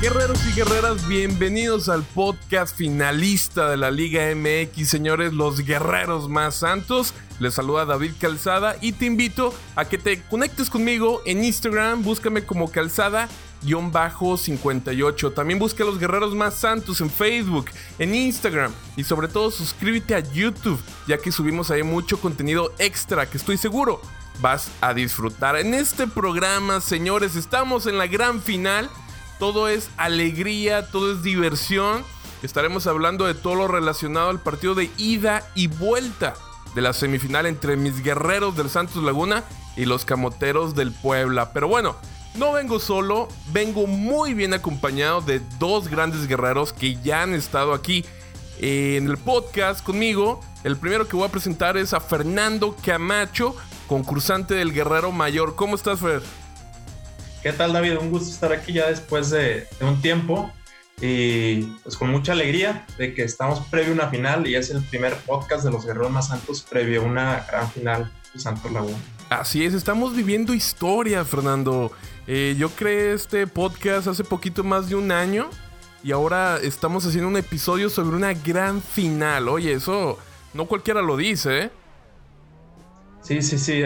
Guerreros y guerreras, bienvenidos al podcast finalista de la Liga MX, señores, los guerreros más santos. Les saluda David Calzada y te invito a que te conectes conmigo en Instagram, búscame como calzada-58. También busca a los guerreros más santos en Facebook, en Instagram y sobre todo suscríbete a YouTube, ya que subimos ahí mucho contenido extra que estoy seguro vas a disfrutar. En este programa, señores, estamos en la gran final todo es alegría, todo es diversión. Estaremos hablando de todo lo relacionado al partido de ida y vuelta de la semifinal entre mis guerreros del Santos Laguna y los camoteros del Puebla. Pero bueno, no vengo solo, vengo muy bien acompañado de dos grandes guerreros que ya han estado aquí en el podcast conmigo. El primero que voy a presentar es a Fernando Camacho, concursante del Guerrero Mayor. ¿Cómo estás, Fer? ¿Qué tal David? Un gusto estar aquí ya después de, un tiempo y pues con mucha alegría de que estamos previo a una final y es el primer podcast de los Guerreros Más Santos previo a una gran final de Santos Laguna. Así es, estamos viviendo historia, Fernando. Eh, yo creé este podcast hace poquito más de un año y ahora estamos haciendo un episodio sobre una gran final. Oye, eso no cualquiera lo dice, ¿eh? Sí, sí, sí,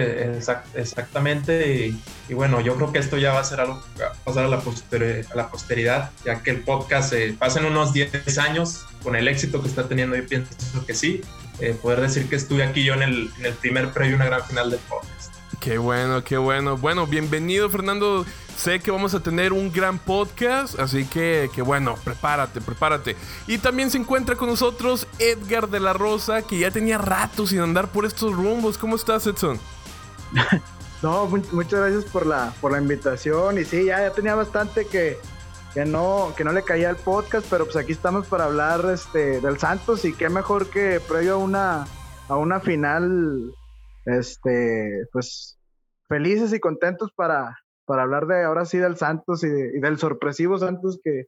exactamente. Y, bueno, yo creo que esto ya va a ser algo que va a pasar a la, a la posteridad, ya que el podcast eh, pasa en unos 10 años con el éxito que está teniendo. Yo pienso que sí. Eh, poder decir que estuve aquí yo en el, en el primer previo, una gran final del podcast. Qué bueno, qué bueno. Bueno, bienvenido, Fernando. Sé que vamos a tener un gran podcast, así que, que, bueno, prepárate, prepárate. Y también se encuentra con nosotros Edgar de la Rosa, que ya tenía rato sin andar por estos rumbos. ¿Cómo estás, Edson? no, muchas gracias por la, por la invitación. Y sí, ya, tenía bastante que, que, no, que no le caía al podcast, pero pues aquí estamos para hablar este, del Santos y qué mejor que previo a una, a una final, este, pues felices y contentos para, para hablar de ahora sí del Santos y, del sorpresivo Santos que,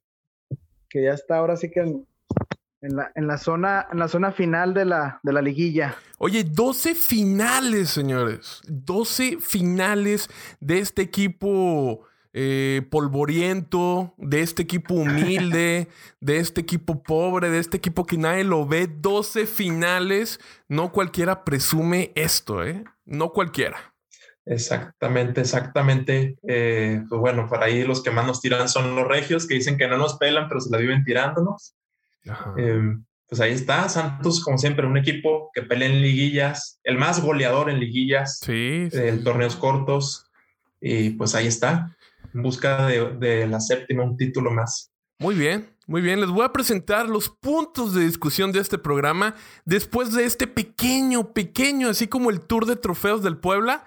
que, ya está ahora sí que en, la, en, la, zona, en la zona final de la, de la liguilla. Oye, 12 finales, señores. 12 finales de este equipo eh, polvoriento, de este equipo humilde, de este equipo pobre, de este equipo que nadie lo ve. 12 finales. No cualquiera presume esto, ¿eh? No cualquiera. Exactamente, exactamente. Eh, pues bueno, por ahí los que más nos tiran son los regios, que dicen que no nos pelan, pero se la viven tirándonos. Em, pues ahí está, Santos, como siempre, un equipo que pelea en liguillas, el más goleador en liguillas, sí, en torneos cortos, y pues ahí está, en busca de, de la séptima, un título más. Muy bien, muy bien, les voy a presentar los puntos de discusión de este programa después de este pequeño, pequeño, así como el tour de trofeos del Puebla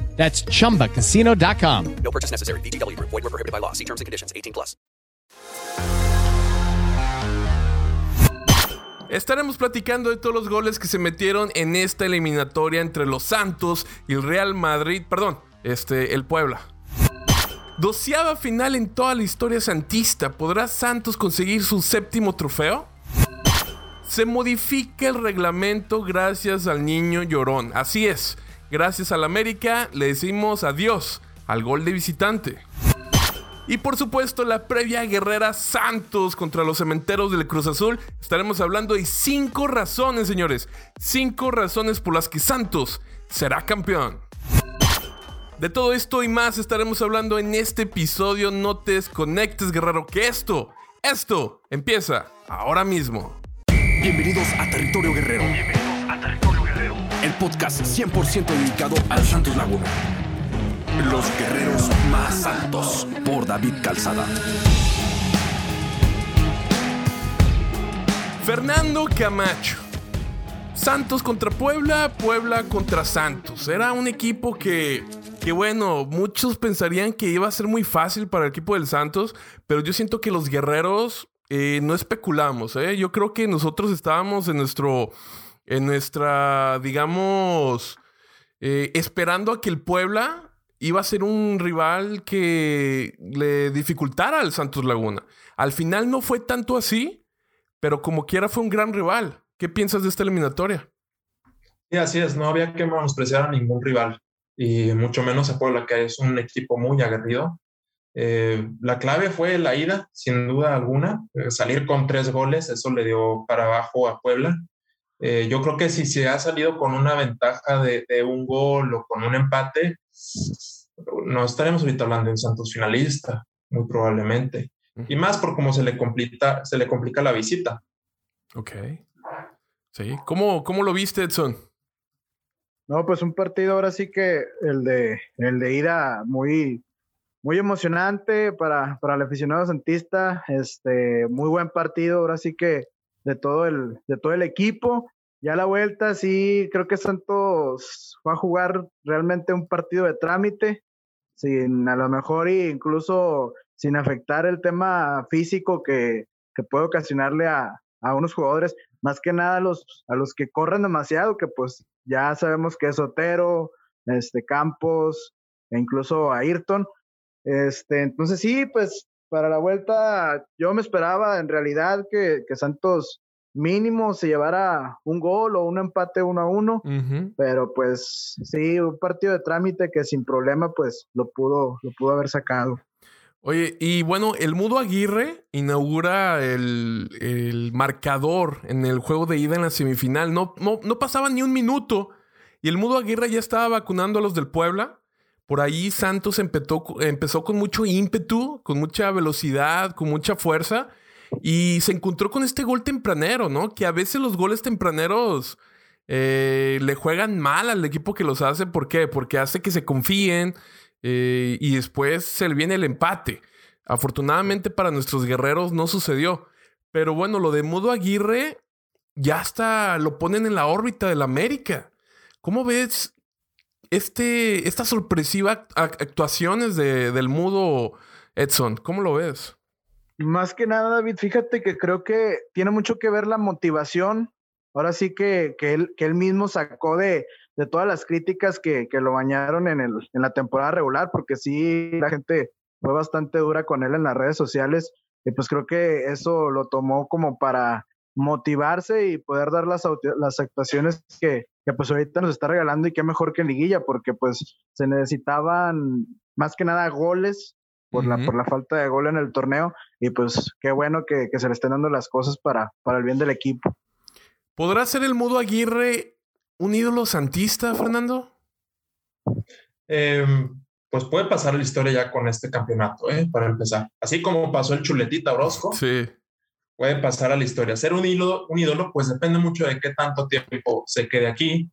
That's chumbacasino.com. No purchase necessary. BGW. Void were prohibited by law. See terms and conditions 18 plus. Estaremos platicando de todos los goles que se metieron en esta eliminatoria entre los Santos y el Real Madrid, perdón, este, el Puebla. Doceava final en toda la historia santista. ¿Podrá Santos conseguir su séptimo trofeo? Se modifica el reglamento gracias al niño llorón. Así es. Gracias al América le decimos adiós al gol de visitante. Y por supuesto la previa guerrera Santos contra los cementeros del Cruz Azul. Estaremos hablando de cinco razones, señores. Cinco razones por las que Santos será campeón. De todo esto y más estaremos hablando en este episodio. No te desconectes, guerrero, que esto, esto empieza ahora mismo. Bienvenidos a Territorio Guerrero podcast 100% dedicado al Santos Laguna. Los guerreros más santos por David Calzada. Fernando Camacho. Santos contra Puebla, Puebla contra Santos. Era un equipo que, que, bueno, muchos pensarían que iba a ser muy fácil para el equipo del Santos, pero yo siento que los guerreros eh, no especulamos, ¿eh? Yo creo que nosotros estábamos en nuestro, en nuestra, digamos, eh, esperando a que el Puebla iba a ser un rival que le dificultara al Santos Laguna. Al final no fue tanto así, pero como quiera fue un gran rival. ¿Qué piensas de esta eliminatoria? Sí, así es, no había que menospreciar a ningún rival y mucho menos a Puebla, que es un equipo muy aguerrido. Eh, la clave fue la ida, sin duda alguna, eh, salir con tres goles, eso le dio para abajo a Puebla. Eh, yo creo que si se ha salido con una ventaja de, de, un gol o con un empate, no estaremos ahorita hablando de un Santos finalista, muy probablemente. Y más por cómo se le complica, se le complica la visita. Ok. Sí. ¿Cómo, cómo lo viste, Edson? No, pues un partido ahora sí que el de, el de ida muy, muy emocionante para, para el aficionado santista. Este, muy buen partido, ahora sí que de todo el, de todo el equipo. Ya la vuelta, sí, creo que Santos va a jugar realmente un partido de trámite, sin a lo mejor incluso sin afectar el tema físico que, que puede ocasionarle a, a, unos jugadores, más que nada a los, a los que corren demasiado, que pues ya sabemos que es Otero, este, Campos, e incluso Ayrton. Este, entonces sí, pues para la vuelta yo me esperaba en realidad que, que Santos mínimo se llevara un gol o un empate uno a uno, uh -huh. pero pues sí, un partido de trámite que sin problema pues lo pudo, lo pudo haber sacado. Oye, y bueno, el Mudo Aguirre inaugura el, el, marcador en el juego de ida en la semifinal. No, no, no pasaba ni un minuto y el Mudo Aguirre ya estaba vacunando a los del Puebla. Por ahí Santos empezó, empezó con mucho ímpetu, con mucha velocidad, con mucha fuerza. Y se encontró con este gol tempranero, ¿no? Que a veces los goles tempraneros eh, le juegan mal al equipo que los hace. ¿Por qué? Porque hace que se confíen eh, y después se le viene el empate. Afortunadamente para nuestros guerreros no sucedió. Pero bueno, lo de Mudo Aguirre ya hasta lo ponen en la órbita del América. ¿Cómo ves este, esta sorpresiva actuaciones de, del Mudo Edson? ¿Cómo lo ves? Más que nada, David, fíjate que creo que tiene mucho que ver la motivación. Ahora sí que, que, él, mismo sacó de, de todas las críticas que, que lo bañaron en, el, en la temporada regular, porque sí, la gente fue bastante dura con él en las redes sociales. Y pues creo que eso lo tomó como para motivarse y poder dar las, las actuaciones que, que pues ahorita nos está regalando y qué mejor que en liguilla, porque pues se necesitaban más que nada goles por, uh -huh. la, por la falta de gol en el torneo. Y pues qué bueno que, que, se le estén dando las cosas para, para el bien del equipo. ¿Podrá ser el Mudo Aguirre un ídolo santista, Fernando? Eh, pues puede pasar la historia ya con este campeonato, ¿eh? para empezar. Así como pasó el Chuletita Orozco. Sí. Puede pasar a la historia. Ser un ídolo, un ídolo, pues depende mucho de qué tanto tiempo se quede aquí.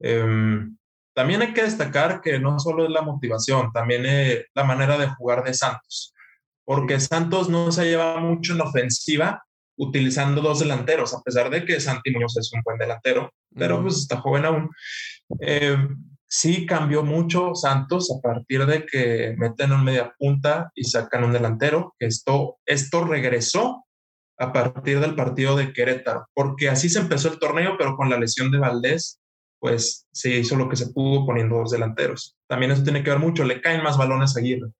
Eh, también hay que destacar que no solo es la motivación, también es la manera de jugar de Santos, porque Santos no se lleva mucho en ofensiva utilizando dos delanteros, a pesar de que Santi Muñoz es un buen delantero, pero pues está joven aún. Eh, sí cambió mucho Santos a partir de que meten un media punta y sacan un delantero, que esto, esto regresó a partir del partido de Querétaro, porque así se empezó el torneo, pero con la lesión de Valdés pues se hizo lo que se pudo poniendo dos delanteros. También eso tiene que ver mucho, le caen más balones a Aguirre.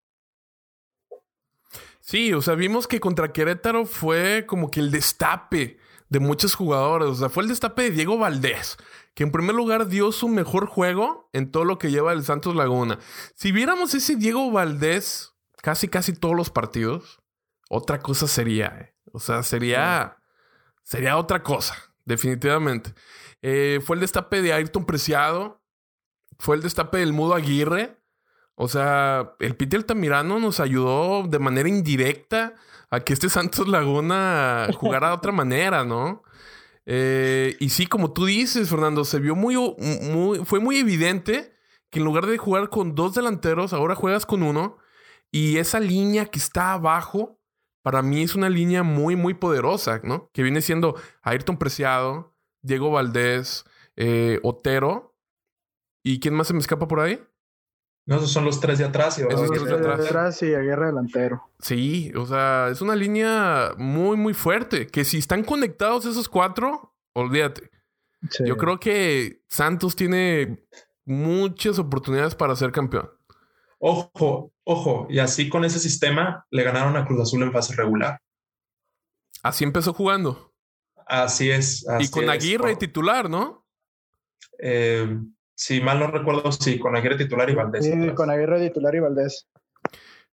Sí, o sea, vimos que contra Querétaro fue como que el destape de muchos jugadores. O sea, fue el destape de Diego Valdés, que en primer lugar dio su mejor juego en todo lo que lleva el Santos Laguna. Si viéramos ese Diego Valdés casi, casi todos los partidos, otra cosa sería. ¿eh? O sea, sería, sería otra cosa, definitivamente. Eh, fue el destape de Ayrton Preciado. Fue el destape del Mudo Aguirre. O sea, el Piti Altamirano nos ayudó de manera indirecta a que este Santos Laguna jugara de otra manera, ¿no? Eh, y sí, como tú dices, Fernando, se vio muy, muy, fue muy evidente que en lugar de jugar con dos delanteros, ahora juegas con uno. Y esa línea que está abajo, para mí es una línea muy, muy poderosa, ¿no? Que viene siendo Ayrton Preciado, Diego Valdés, eh, Otero. ¿Y quién más se me escapa por ahí? No, esos son los tres de atrás y Esos Los tres de tres de atrás. atrás y Aguirre delantero. Sí, o sea, es una línea muy, muy fuerte. Que si están conectados esos cuatro, olvídate. Sí. Yo creo que Santos tiene muchas oportunidades para ser campeón. Ojo, ojo, y así con ese sistema le ganaron a Cruz Azul en fase regular. Así empezó jugando. Así es. y con es. Aguirre titular, ¿no? Eh, si mal no recuerdo, sí, con Aguirre titular y Valdés. Sí, atrás. con Aguirre titular y Valdés.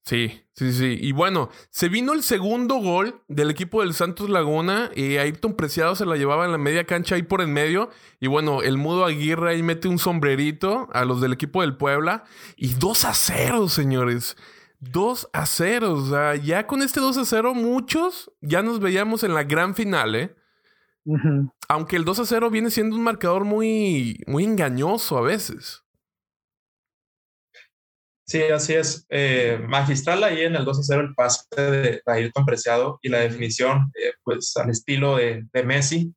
Sí, sí, sí. Y bueno, se vino el segundo gol del equipo del Santos Laguna y Ayrton Preciado se la llevaba en la media cancha ahí por en medio. Y bueno, el Mudo Aguirre ahí mete un sombrerito a los del equipo del Puebla. Y 2 a 0, señores. 2 a 0. O sea, ya con este 2 a 0, muchos ya nos veíamos en la gran final, ¿eh? Aunque el 2 a 0 viene siendo un marcador muy, muy engañoso a veces. Sí, así es. Eh, magistral ahí en el 2 a 0 el pase de Ayrton Preciado y la definición, eh, pues al estilo de, de Messi.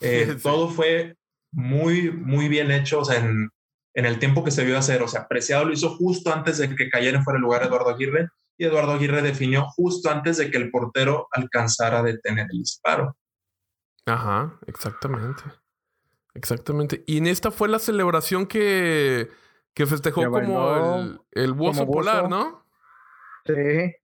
Eh, Sí. Todo fue muy, muy bien hecho, o sea, en, en el tiempo que se vio hacer. O sea, Preciado lo hizo justo antes de que cayera fuera el lugar Eduardo Aguirre y Eduardo Aguirre definió justo antes de que el portero alcanzara a detener el disparo. Ajá, exactamente. Exactamente. Y en esta fue la celebración que, que festejó Que como el, el buzo como polar, buzo. ¿no? Sí.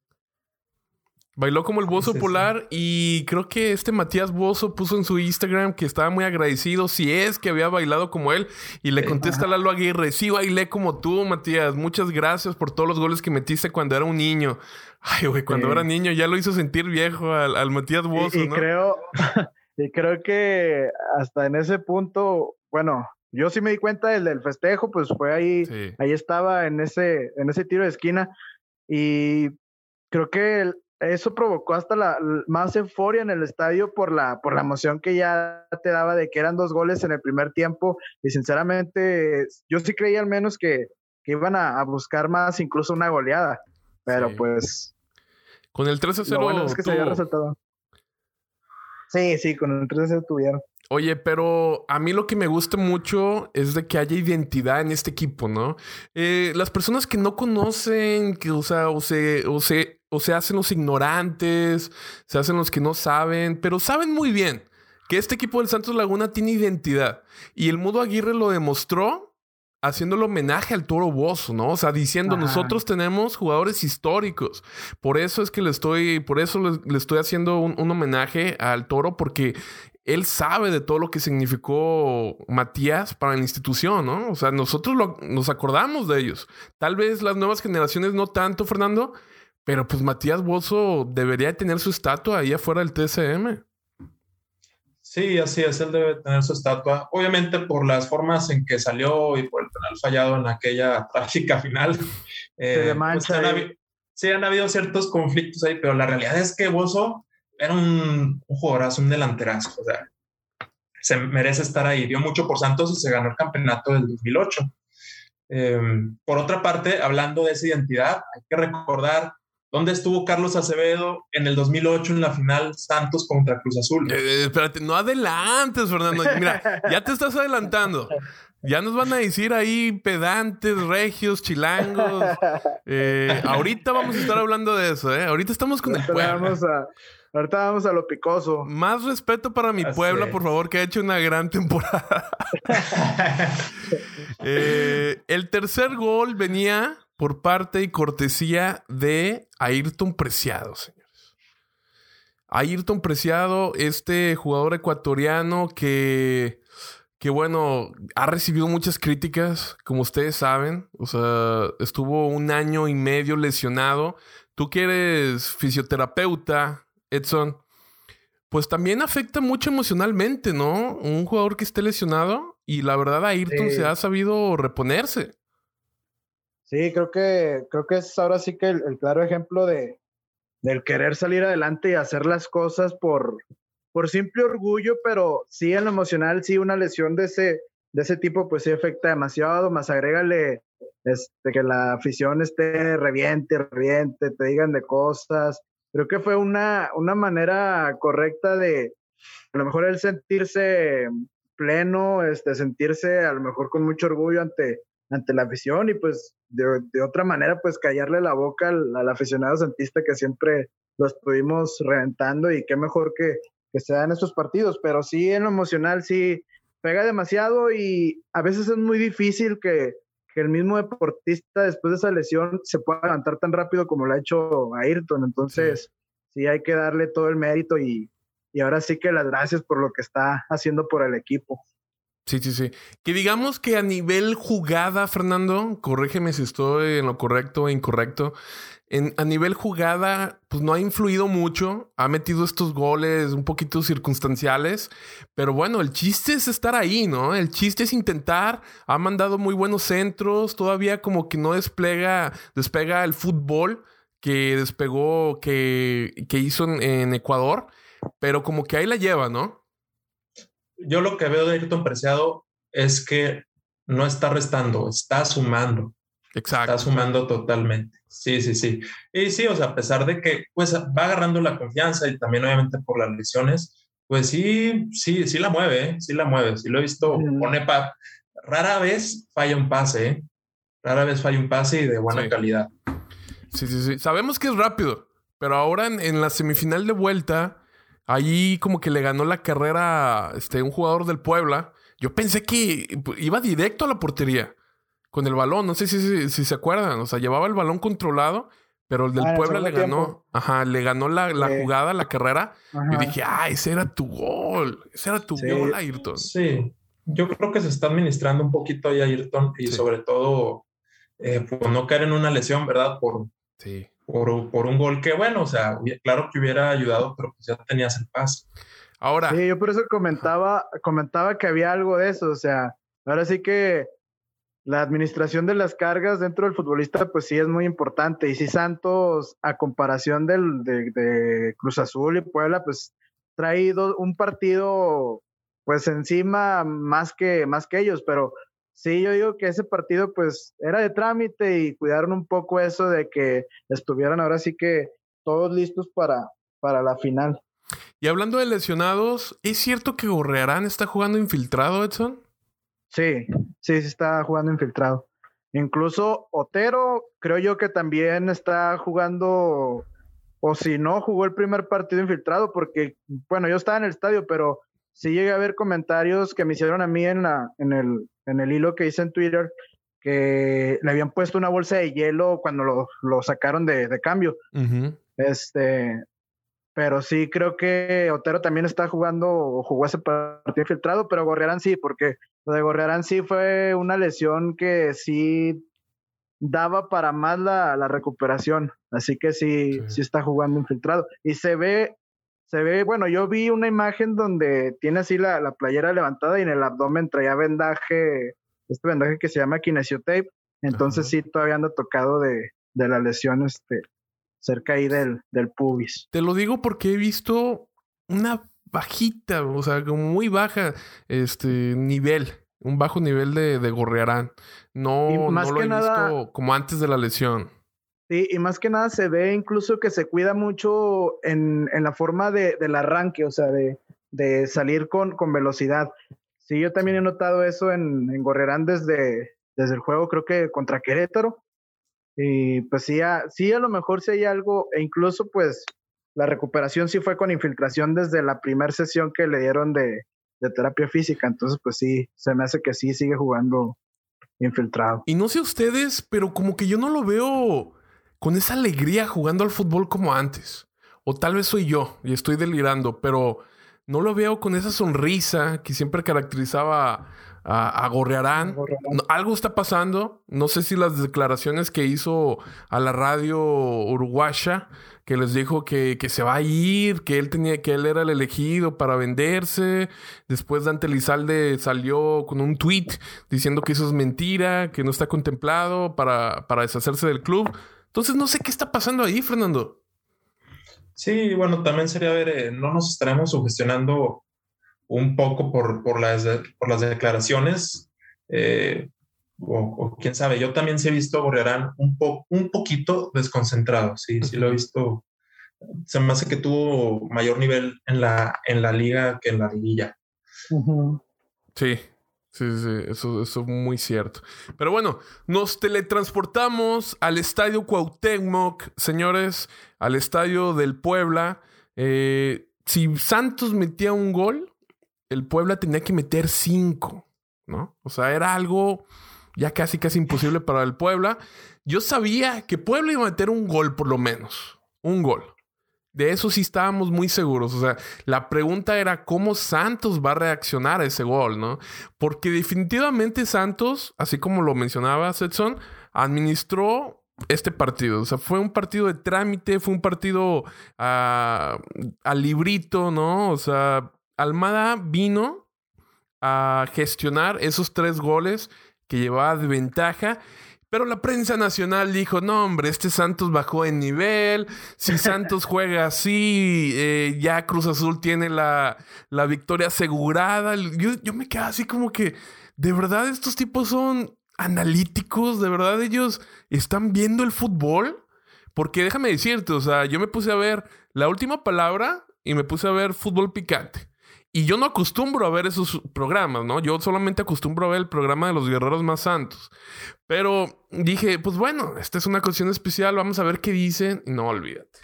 Bailó como el buzo Sí, sí. polar y creo que este Matías Bozo puso en su Instagram que estaba muy agradecido si es que había bailado como él y le contesta Lalo Aguirre, sí bailé como tú, Matías, muchas gracias por todos los goles que metiste cuando era un niño. Ay, güey, cuando era niño ya lo hizo sentir viejo al, al Matías Bozo, Y, y ¿no? creo, y creo que hasta en ese punto, bueno, yo sí me di cuenta del, del festejo, pues fue ahí, Sí. ahí estaba en ese, en ese tiro de esquina y creo que el- eso provocó hasta la más euforia en el estadio por la, por la emoción que ya te daba de que eran dos goles en el primer tiempo y sinceramente yo sí creía al menos que, que iban a, a buscar más, incluso una goleada, pero Sí. pues Con el 3 a 0 lo bueno es que se había tuvo. resaltado. Sí, sí, con el 3 tuvieron. Oye, pero a mí lo que me gusta mucho es de que haya identidad en este equipo, ¿no? Eh, las personas que no conocen, que, o sea, o se, o se, o se hacen los ignorantes, se hacen los que no saben, pero saben muy bien que este equipo del Santos Laguna tiene identidad. Y el Mudo Aguirre lo demostró haciéndole homenaje al Toro Bozo, ¿no? O sea, diciendo, Ajá. nosotros tenemos jugadores históricos. Por eso es que le estoy, por eso le, le estoy haciendo un, un homenaje al Toro, porque él sabe de todo lo que significó Matías para la institución, ¿no? O sea, nosotros lo- nos acordamos de ellos. Tal vez las nuevas generaciones no tanto, Fernando, pero pues Matías Bozo debería tener su estatua ahí afuera del TSM. Sí, así es, él debe tener su estatua. Obviamente por las formas en que salió y por el penal fallado en aquella trágica final. eh, mancha han sí, han habido ciertos conflictos ahí, pero la realidad es que Bozo era un, un jugadorazo, un delanterazo. O sea, se merece estar ahí. Dio mucho por Santos y se ganó el campeonato del 2008. Eh, por otra parte, hablando de esa identidad, hay que recordar dónde estuvo Carlos Acevedo en el 2008 en la final Santos contra Cruz Azul. Eh, espérate, no adelantes, Fernando. Mira, ya te estás adelantando. Ya nos van a decir ahí pedantes, regios, chilangos. Eh, ahorita vamos a estar hablando de eso, ¿eh? Ahorita estamos con el vamos a, ahorita vamos a lo picoso. Más respeto para mi Así Puebla, es. por favor, que ha hecho una gran temporada. Eh, el tercer gol venía por parte y cortesía de Ayrton Preciado, señores. Ayrton Preciado, este jugador ecuatoriano que, que, bueno, ha recibido muchas críticas, como ustedes saben. O sea, estuvo un año y medio lesionado. Tú que eres fisioterapeuta, Edson, pues también afecta mucho emocionalmente, ¿no? Un jugador que esté lesionado y la verdad Ayrton Sí. se ha sabido reponerse. Sí, creo que, creo que es ahora sí que el, el claro ejemplo de, del querer salir adelante y hacer las cosas por, por simple orgullo, pero sí en lo emocional, sí una lesión de ese, de ese tipo, pues sí afecta demasiado, más agrégale este, que la afición esté reviente, reviente, te digan de cosas. Creo que fue una, una manera correcta de a lo mejor el sentirse pleno, este, sentirse a lo mejor con mucho orgullo ante, ante la afición y pues de, de otra manera pues callarle la boca al, aficionado santista que siempre lo estuvimos reventando y qué mejor que, que se en estos partidos, pero sí en lo emocional sí pega demasiado y a veces es muy difícil que, que el mismo deportista después de esa lesión se pueda levantar tan rápido como lo ha hecho Ayrton, entonces sí, hay que darle todo el mérito y, y ahora sí que las gracias por lo que está haciendo por el equipo. Sí, sí, sí. Que digamos que a nivel jugada, Fernando, corrígeme si estoy en lo correcto o incorrecto. En, a nivel jugada, pues no ha influido mucho. Ha metido estos goles un poquito circunstanciales. Pero bueno, el chiste es estar ahí, ¿no? El chiste es intentar. Ha mandado muy buenos centros. Todavía como que no desplega, despega el fútbol que despegó, que, que hizo en, Ecuador. Pero como que ahí la lleva, ¿no? yo lo que veo de Ayrton Preciado es que no está restando, está sumando. Exacto. Está sumando totalmente. Sí, sí, sí. Y sí, o sea, a pesar de que pues va agarrando la confianza y también obviamente por las lesiones, pues sí, sí, sí la mueve, ¿eh? sí la mueve. Sí lo he visto, mm. pone pa rara vez falla un pase, ¿eh? rara vez falla un pase y de buena sí. calidad. Sí, sí, sí. Sabemos que es rápido, pero ahora en, en la semifinal de vuelta Ahí como que le ganó la carrera este, un jugador del Puebla. Yo pensé que iba directo a la portería con el balón. No sé si, si, si se acuerdan. O sea, llevaba el balón controlado, pero el del ah, Puebla le ganó. Tiempo. Ajá, le ganó la, la sí. jugada, la carrera. Ajá. Y dije, ah, ese era tu gol. Ese era tu sí. gol, Ayrton. Sí. Yo creo que se está administrando un poquito ahí Ayrton y sí. sobre todo eh, por no caer en una lesión, ¿verdad? Por, sí por, por, un gol que, bueno, o sea, claro que hubiera ayudado, pero pues ya tenías el pase. Ahora. Sí, yo por eso comentaba, comentaba que había algo de eso, o sea, ahora sí que la administración de las cargas dentro del futbolista, pues sí es muy importante. Y si Santos, a comparación del, de, Cruz Azul y Puebla, pues traído un partido pues encima más que, más que ellos, pero Sí, yo digo que ese partido pues era de trámite y cuidaron un poco eso de que estuvieran ahora sí que todos listos para, para la final. Y hablando de lesionados, ¿es cierto que Gorrearán está jugando infiltrado, Edson? Sí, sí, sí está jugando infiltrado. Incluso Otero, creo yo que también está jugando, o si no, jugó el primer partido infiltrado, porque, bueno, yo estaba en el estadio, pero sí llegué a ver comentarios que me hicieron a mí en, la, en, el, en el hilo que hice en Twitter que le habían puesto una bolsa de hielo cuando lo, lo sacaron de, de cambio. Uh -huh. Este, pero sí creo que Otero también está jugando o jugó ese partido infiltrado, pero Gorriarán sí, porque lo de Gorriarán sí fue una lesión que sí daba para más la, la recuperación. Así que sí, sí, sí, está jugando infiltrado. Y se ve, se ve, bueno, yo vi una imagen donde tiene así la, la playera levantada y en el abdomen traía vendaje, este vendaje que se llama kinesiotape. Entonces Ajá. sí, todavía anda tocado de, de la lesión este, cerca ahí del, del pubis. Te lo digo porque he visto una bajita, o sea, como muy baja este nivel, un bajo nivel de, de gorrearán. No, no lo he nada, visto como antes de la lesión. Sí, y más que nada se ve incluso que se cuida mucho en, en la forma de, del arranque, o sea, de, de salir con, con, velocidad. Sí, yo también he notado eso en, en Gorrerán desde, desde el juego, creo que contra Querétaro. Y pues sí, a, sí, a lo mejor sí hay algo, e incluso pues la recuperación sí fue con infiltración desde la primera sesión que le dieron de, de terapia física. Entonces, pues sí, se me hace que sí sigue jugando infiltrado. Y no sé ustedes, pero como que yo no lo veo con esa alegría jugando al fútbol como antes. O tal vez soy yo y estoy delirando, pero no lo veo con esa sonrisa que siempre caracterizaba a, a Gorrearán. Gorrearán. Algo está pasando. No sé si las declaraciones que hizo a la radio uruguaya, que les dijo que, que, se va a ir, que él tenía, que él era el elegido para venderse. Después Dante Lizalde salió con un tweet diciendo que eso es mentira, que no está contemplado para, para deshacerse del club. Entonces no sé qué está pasando ahí, Fernando. Sí, bueno, también sería ver, eh, no nos estaremos sugestionando un poco por, por, las, por las declaraciones, eh, o, o, quién sabe, yo también sí he visto a Borrearán un, po, un poquito desconcentrado, sí, sí lo he visto. Se me hace que tuvo mayor nivel en la, en la liga que en la liguilla. Uh -huh. Sí, Sí, sí, eso, eso es muy cierto. Pero bueno, nos teletransportamos al estadio Cuauhtémoc, señores, al estadio del Puebla. Eh, si Santos metía un gol, el Puebla tenía que meter cinco, ¿no? O sea, era algo ya casi, casi imposible para el Puebla. Yo sabía que Puebla iba a meter un gol por lo menos, un gol. De eso sí estábamos muy seguros. O sea, la pregunta era cómo Santos va a reaccionar a ese gol, ¿no? Porque definitivamente Santos, así como lo mencionaba Setson, administró este partido. O sea, fue un partido de trámite, fue un partido ah, al librito, ¿no? O sea, Almada vino a gestionar esos tres goles que llevaba de ventaja pero la prensa nacional dijo, no hombre, este Santos bajó en nivel, si Santos juega así, eh, ya Cruz Azul tiene la, la victoria asegurada. Yo, yo me quedé así como que, de verdad estos tipos son analíticos, de verdad ellos están viendo el fútbol. Porque déjame decirte, o sea, yo me puse a ver la última palabra y me puse a ver fútbol picante. Y yo no acostumbro a ver esos programas, ¿no? Yo solamente acostumbro a ver el programa de los guerreros más santos. Pero dije, pues bueno, esta es una cuestión especial, vamos a ver qué dicen. No, olvídate.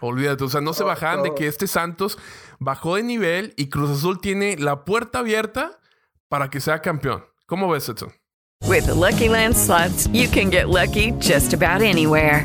Olvídate, o sea, no se bajan de que este Santos bajó de nivel y Cruz Azul tiene la puerta abierta para que sea campeón. ¿Cómo ves, Edson? With the Lucky Land slots, you can get lucky just about anywhere.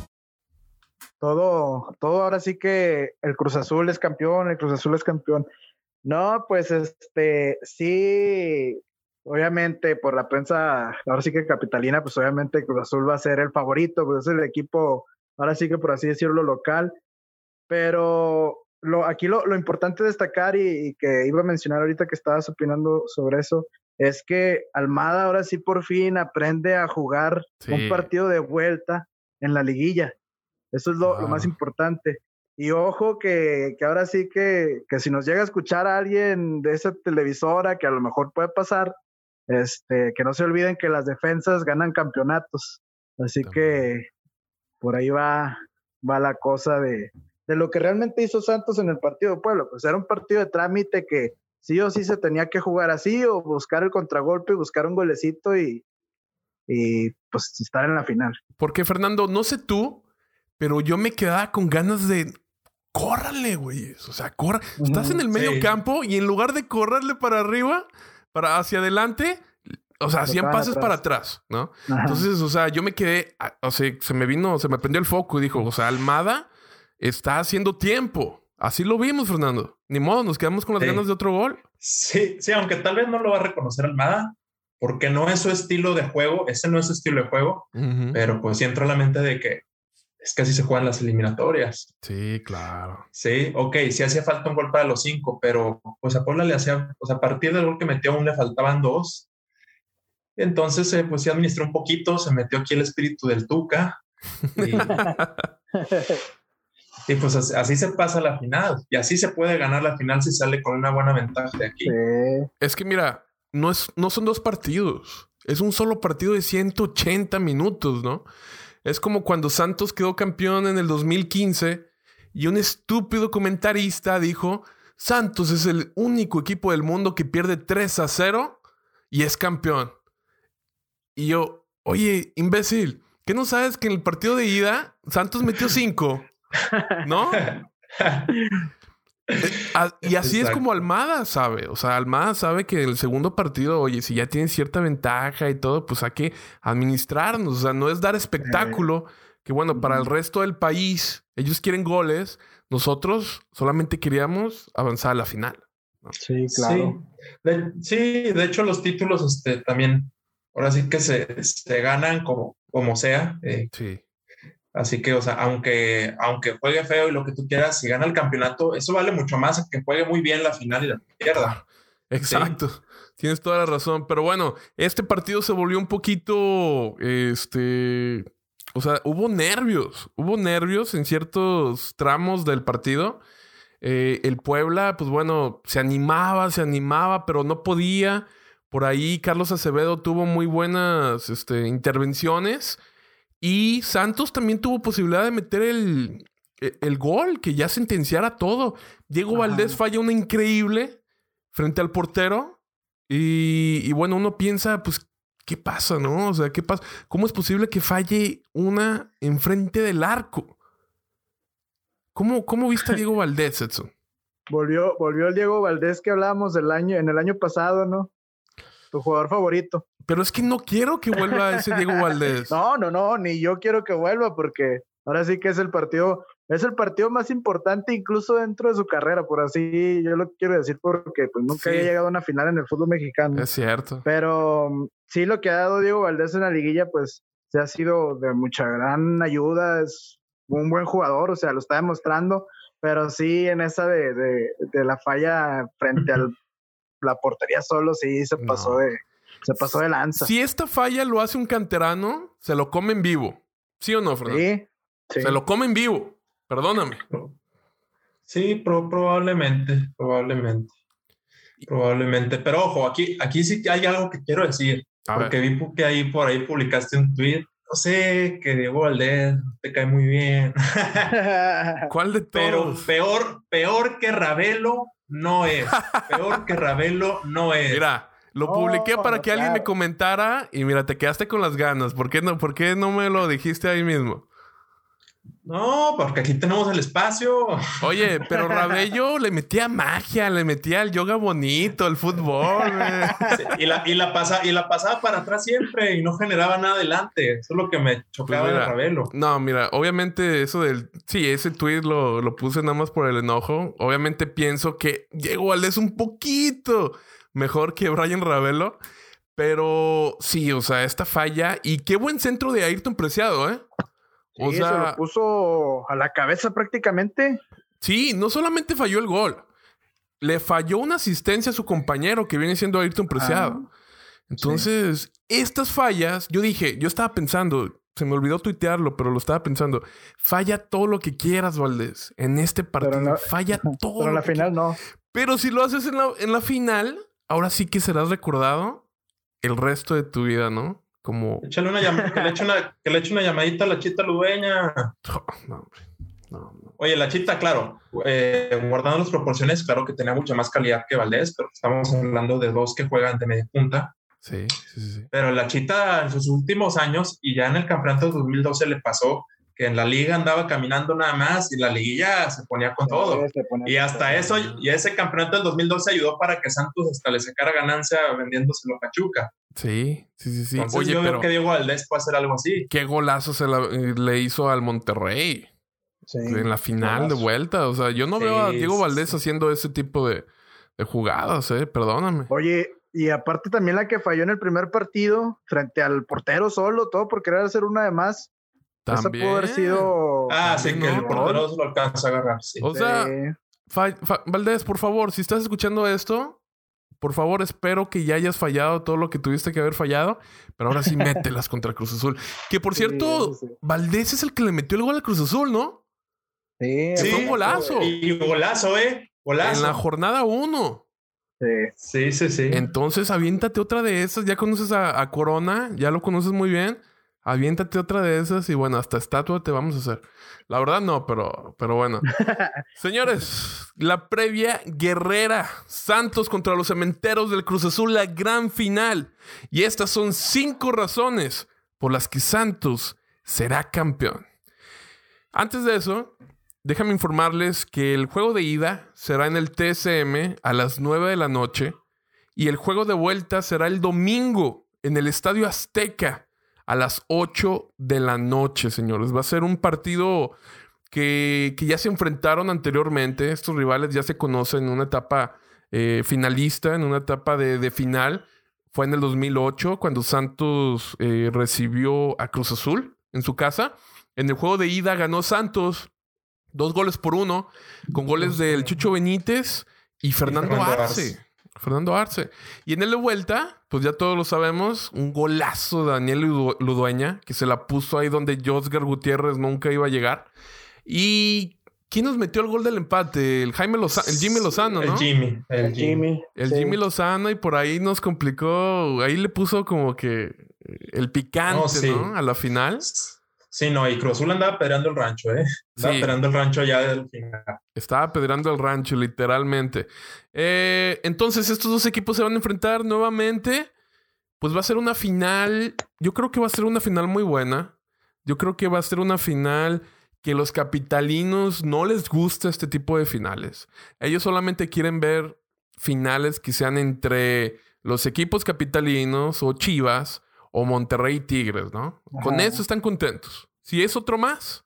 Todo, todo ahora sí que el Cruz Azul es campeón, el Cruz Azul es campeón. No, pues este, sí, obviamente por la prensa, ahora sí que capitalina, pues obviamente Cruz Azul va a ser el favorito, pues es el equipo, ahora sí que por así decirlo, local. Pero lo, aquí lo, lo importante destacar y, que iba a mencionar ahorita que estabas opinando sobre eso, es que Almada ahora sí por fin aprende a jugar un partido de vuelta en la liguilla. Eso es lo, más importante. Y ojo que, que ahora sí que, que, si nos llega a escuchar a alguien de esa televisora, que a lo mejor puede pasar, este, que no se olviden que las defensas ganan campeonatos. Así que por ahí va, va la cosa de, de lo que realmente hizo Santos en el partido de Pueblo. Pues era un partido de trámite que sí o sí se tenía que jugar así o buscar el contragolpe, buscar un golecito y, y pues estar en la final. Porque Fernando, no sé tú, pero yo me quedaba con ganas de córrale, güey. O sea, corra. Estás en el medio campo y en lugar de correrle para arriba, para hacia adelante, o sea, hacían pases para atrás, ¿no? Entonces, o sea, yo me quedé, o sea, se me vino, se me prendió el foco y dijo, o sea, Almada está haciendo tiempo. Así lo vimos, Fernando. Ni modo, nos quedamos con las ganas de otro gol. Sí, sí, aunque tal vez no lo va a reconocer Almada, porque no es su estilo de juego, ese no es su estilo de juego, pero pues sí entra a la mente de que es que así se juegan las eliminatorias. Sí, claro. Sí, ok, sí hacía falta un gol para los cinco, pero pues a Puebla le hacía, pues a partir del gol que metió aún le faltaban dos. Entonces, eh, pues sí administró un poquito, se metió aquí el espíritu del Tuca. Y, pues así, se pasa la final. Y así se puede ganar la final si sale con una buena ventaja de aquí. Es que mira, no, es, no son dos partidos. Es un solo partido de 180 minutos, ¿no? Es como cuando Santos quedó campeón en el 2015 y un estúpido comentarista dijo, Santos es el único equipo del mundo que pierde 3 a 0 y es campeón. Y yo, oye, imbécil, ¿qué no sabes que en el partido de ida Santos metió 5? ¿No? y así es como Almada sabe. O sea, Almada sabe que en el segundo partido, oye, si ya tiene cierta ventaja y todo, pues hay que administrarnos. O sea, no es dar espectáculo. Que bueno, para el resto del país, ellos quieren goles. Nosotros solamente queríamos avanzar a la final. Sí, claro. Sí de, hecho, los títulos este, también, ahora sí que se, se ganan como, como sea. Eh, sí. Así que, o sea, aunque, aunque juegue feo y lo que tú quieras, si gana el campeonato, eso vale mucho más que juegue muy bien la final y la pierda. Exacto. Tienes toda la razón. Pero bueno, este partido se volvió un poquito. Este. O sea, hubo nervios. Hubo nervios en ciertos tramos del partido. Eh, el Puebla, pues bueno, se animaba, se animaba, pero no podía. Por ahí Carlos Acevedo tuvo muy buenas este, intervenciones. Y Santos también tuvo posibilidad de meter el, e, el gol, que ya sentenciara todo. Diego Valdés falla una increíble frente al portero. Y, y, bueno, uno piensa, pues, ¿qué pasa, no? O sea, ¿qué pasa? ¿Cómo es posible que falle una enfrente del arco? ¿Cómo, cómo viste a Diego Valdés, Edson? Volvió, volvió el Diego Valdés que hablábamos del año, en el año pasado, ¿no? Tu jugador favorito. Pero es que no quiero que vuelva ese Diego Valdés. no, no, no, ni yo quiero que vuelva porque ahora sí que es el partido, es el partido más importante incluso dentro de su carrera, por así yo lo quiero decir porque pues nunca Sí. había llegado a una final en el fútbol mexicano. Es cierto. Pero mm, sí, lo que ha dado Diego Valdés en la liguilla, pues se ha sido de mucha gran ayuda. Es un buen jugador, o sea, lo está demostrando. Pero sí, en esa de, de, de la falla frente a la portería solo, sí se No. pasó de se pasó de lanza. Si esta falla lo hace un canterano, se lo come en vivo. ¿Sí o no, Fernando? Sí, sí. Se lo come en vivo. Perdóname. Sí, pro- probablemente, probablemente. Probablemente. Pero ojo, aquí, aquí sí que hay algo que quiero decir. A ver. porque vi que ahí por ahí publicaste un tweet. No sé, que Diego Valdés te cae muy bien. ¿Cuál de Pero todos? peor, peor que Ravelo no es. Peor que Ravelo no es. Mira, lo No, publiqué para que alguien me comentara y mira, te quedaste con las ganas. ¿Por qué no, por qué no me lo dijiste ahí mismo? No, porque aquí tenemos el espacio. Oye, pero Rabello le metía magia, le metía el yoga bonito, el fútbol. Sí, Y la, y, la pasa, y la pasaba para atrás siempre y no generaba nada adelante. Eso es lo que me chocaba Pues de mira, Ravelo. No, mira, obviamente eso del... Sí, ese tweet lo, lo puse nada más por el enojo. Obviamente pienso que Diego Valdés un poquito mejor que Brian Ravelo. Pero sí, o sea, esta falla... Y qué buen centro de Ayrton Preciado, ¿eh? O Sí, se sea, lo puso a la cabeza prácticamente. sí, no solamente falló el gol. Le falló una asistencia a su compañero que viene siendo Ayrton Preciado. Entonces, estas fallas, yo dije, yo estaba pensando, se me olvidó tuitearlo, pero lo estaba pensando. Falla todo lo que quieras, Valdés. En este partido, la- falla todo. Pero en la final no. Pero si lo haces en la, en la final, ahora sí que serás recordado el resto de tu vida, ¿no? Como. Échale una llamada, que le eche una, que le eche una llamadita a la chita ludueña. No, hombre. No, no. Oye, la chita, claro, eh, guardando las proporciones, claro que tenía mucha más calidad que Valdés, pero estamos hablando de dos que juegan de media punta. Sí, sí, sí. Pero la chita en sus últimos años y ya en el campeonato de 2012 le pasó en la liga andaba caminando nada más y la liguilla se ponía con todo. Y hasta eso, y ese campeonato del 2012 ayudó para que Santos hasta le sacara ganancia vendiéndoselo a Pachuca. Sí, sí, sí, sí. Entonces Oye, yo pero veo que Diego Valdés puede hacer algo así. qué golazo se la- le hizo al Monterrey. Sí. en la final de vuelta. O sea, yo no Sí, veo a Diego Valdés sí. haciendo ese tipo de, de jugadas, eh. Perdóname. Oye, y aparte también la que falló en el primer partido, frente al portero solo, todo por querer hacer una de más. También. pudo haber sido. Ah, sí, que el portero se lo alcanza a agarrar. Sí. O sea, de- fa- fa- Valdés, por favor, si estás escuchando esto, por favor, espero que ya hayas fallado todo lo que tuviste que haber fallado, pero ahora sí mételas contra Cruz Azul. Que por Sí, cierto, sí, sí. Valdés es el que le metió el gol a Cruz Azul, ¿no? Sí, fue un golazo. Y golazo, ¿eh? Golazo. En la jornada 1. sí. Sí, sí, sí. Entonces, aviéntate otra de esas. Ya conoces a, a Corona, ya lo conoces muy bien. Aviéntate otra de esas y bueno, hasta estatua te vamos a hacer. La verdad no, pero, pero bueno. Señores, la previa guerrera. Santos contra los cementeros del Cruz Azul, la gran final. Y estas son cinco razones por las que Santos será campeón. Antes de eso, déjame informarles que el juego de ida será en el TSM a las 9 de la noche y el juego de vuelta será el domingo en el Estadio Azteca a las 8 de la noche, señores. Va a ser un partido que, que ya se enfrentaron anteriormente. Estos rivales ya se conocen en una etapa eh, finalista, en una etapa de, de final. Fue en el 2008 cuando Santos eh, recibió a Cruz Azul en su casa. En el juego de ida ganó Santos dos goles por uno, con goles del Chucho Benítez y Fernando, Arce. Fernando Arce. Y en el de vuelta, pues ya todos lo sabemos, un golazo de Daniel Ludueña, que se la puso ahí donde Josgar Gutiérrez nunca iba a llegar. Y ¿Quién nos metió el gol del empate? El Jaime Lozano, el Jimmy Lozano, ¿no? El Jimmy. El, Jimmy. El Jimmy Lozano y por ahí nos complicó. Ahí le puso como que el picante, ¿no? A la final. Sí, no, y Cruz Azul andaba pedrando el rancho, ¿eh? Estaba pedrando el rancho ya del final. Estaba pedrando el rancho, literalmente. Eh, entonces, estos dos equipos se van a enfrentar nuevamente. Pues va a ser una final. Yo creo que va a ser una final muy buena. Yo creo que va a ser una final que los capitalinos no les gusta este tipo de finales. Ellos solamente quieren ver finales que sean entre los equipos capitalinos o Chivas o Monterrey Tigres, ¿no? Con eso están contentos. Si es otro más,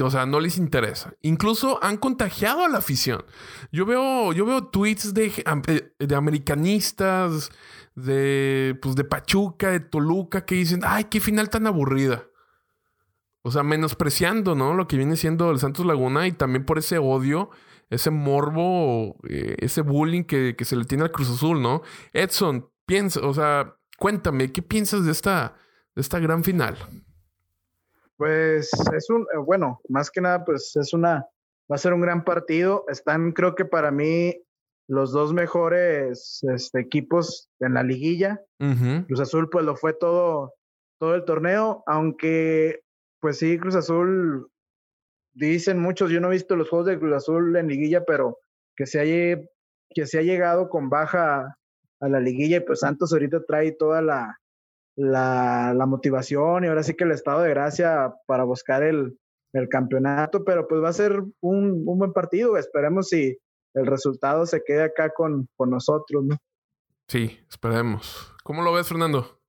o sea, no les interesa. Incluso han contagiado a la afición. Yo veo, yo veo tweets de, eh, de americanistas, de, pues, de Pachuca, de Toluca, que dicen, ay, qué final tan aburrida. O sea, menospreciando, ¿no? Lo que viene siendo el Santos Laguna y también por ese odio, ese morbo, eh, ese bullying que, se le tiene al Cruz Azul, ¿no? Edson, piensa, o sea, cuéntame, ¿qué piensas de esta, de esta gran final? Pues es un, eh, bueno, más que nada, pues es una, va a ser un gran partido. Están, creo que para mí, los dos mejores este, equipos en la liguilla. Cruz Azul, pues lo fue todo, todo el torneo, aunque pues sí, Cruz Azul, dicen muchos, yo no he visto los juegos de Cruz Azul en liguilla, pero que se, haya, que se ha llegado con baja a la liguilla y pues Santos ahorita trae toda la, la, motivación y ahora sí que el estado de gracia para buscar el, campeonato, pero pues va a ser un, buen partido, esperemos si el resultado se quede acá con, con nosotros, ¿no? Sí, esperemos. ¿Cómo lo ves, Fernando?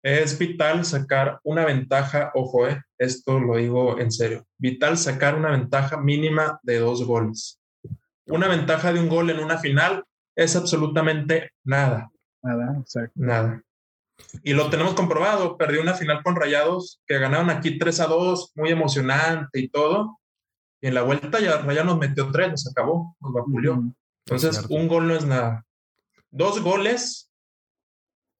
Es vital sacar una ventaja, ojo, eh, esto lo digo en serio, vital sacar una ventaja mínima de dos goles. Una ventaja de un gol en una final es absolutamente nada. Nada, exacto. Nada. Y lo tenemos comprobado, perdió una final con Rayados que ganaron aquí 3 a 2, muy emocionante y todo. Y en la vuelta ya Rayados nos metió 3, nos acabó, nos vapuleó. Entonces, un gol no es nada. Dos goles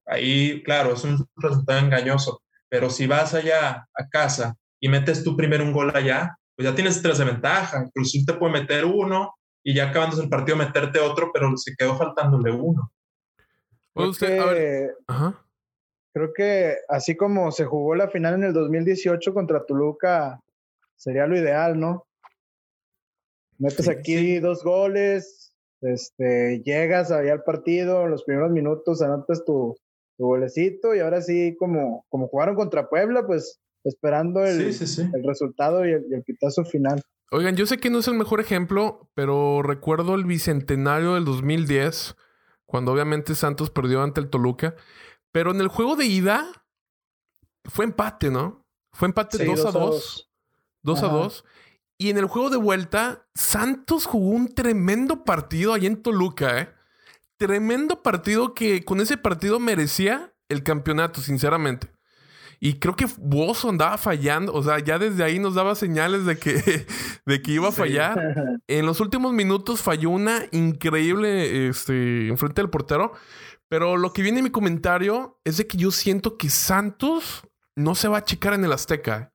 ahí, claro, es un resultado engañoso, pero si vas allá a casa y metes tú primero un gol allá, pues ya tienes tres de ventaja, incluso te puede meter uno y ya acabando el partido meterte otro, pero se quedó faltándole uno. Creo que, creo que así como se jugó la final en el 2018 contra Toluca, sería lo ideal, ¿no? Metes aquí dos goles, este, llegas allá al partido, en los primeros minutos anotas tu, tu golecito y ahora sí, como, como jugaron contra Puebla, pues esperando el, el resultado y el, pitazo final. Oigan, yo sé que no es el mejor ejemplo, pero recuerdo el bicentenario del 2010, cuando obviamente Santos perdió ante el Toluca, pero en el juego de ida fue empate, ¿no? Fue empate 2 a 2. 2 a 2. Y en el juego de vuelta, Santos jugó un tremendo partido ahí en Toluca, ¿eh? tremendo partido que con ese partido merecía el campeonato, sinceramente. Y creo que Bozo andaba fallando, o sea, ya desde ahí nos daba señales de que, de que iba a fallar. En los últimos minutos falló una increíble este, enfrente del portero. Pero lo que viene en mi comentario es de que yo siento que Santos no se va a achicar en el Azteca.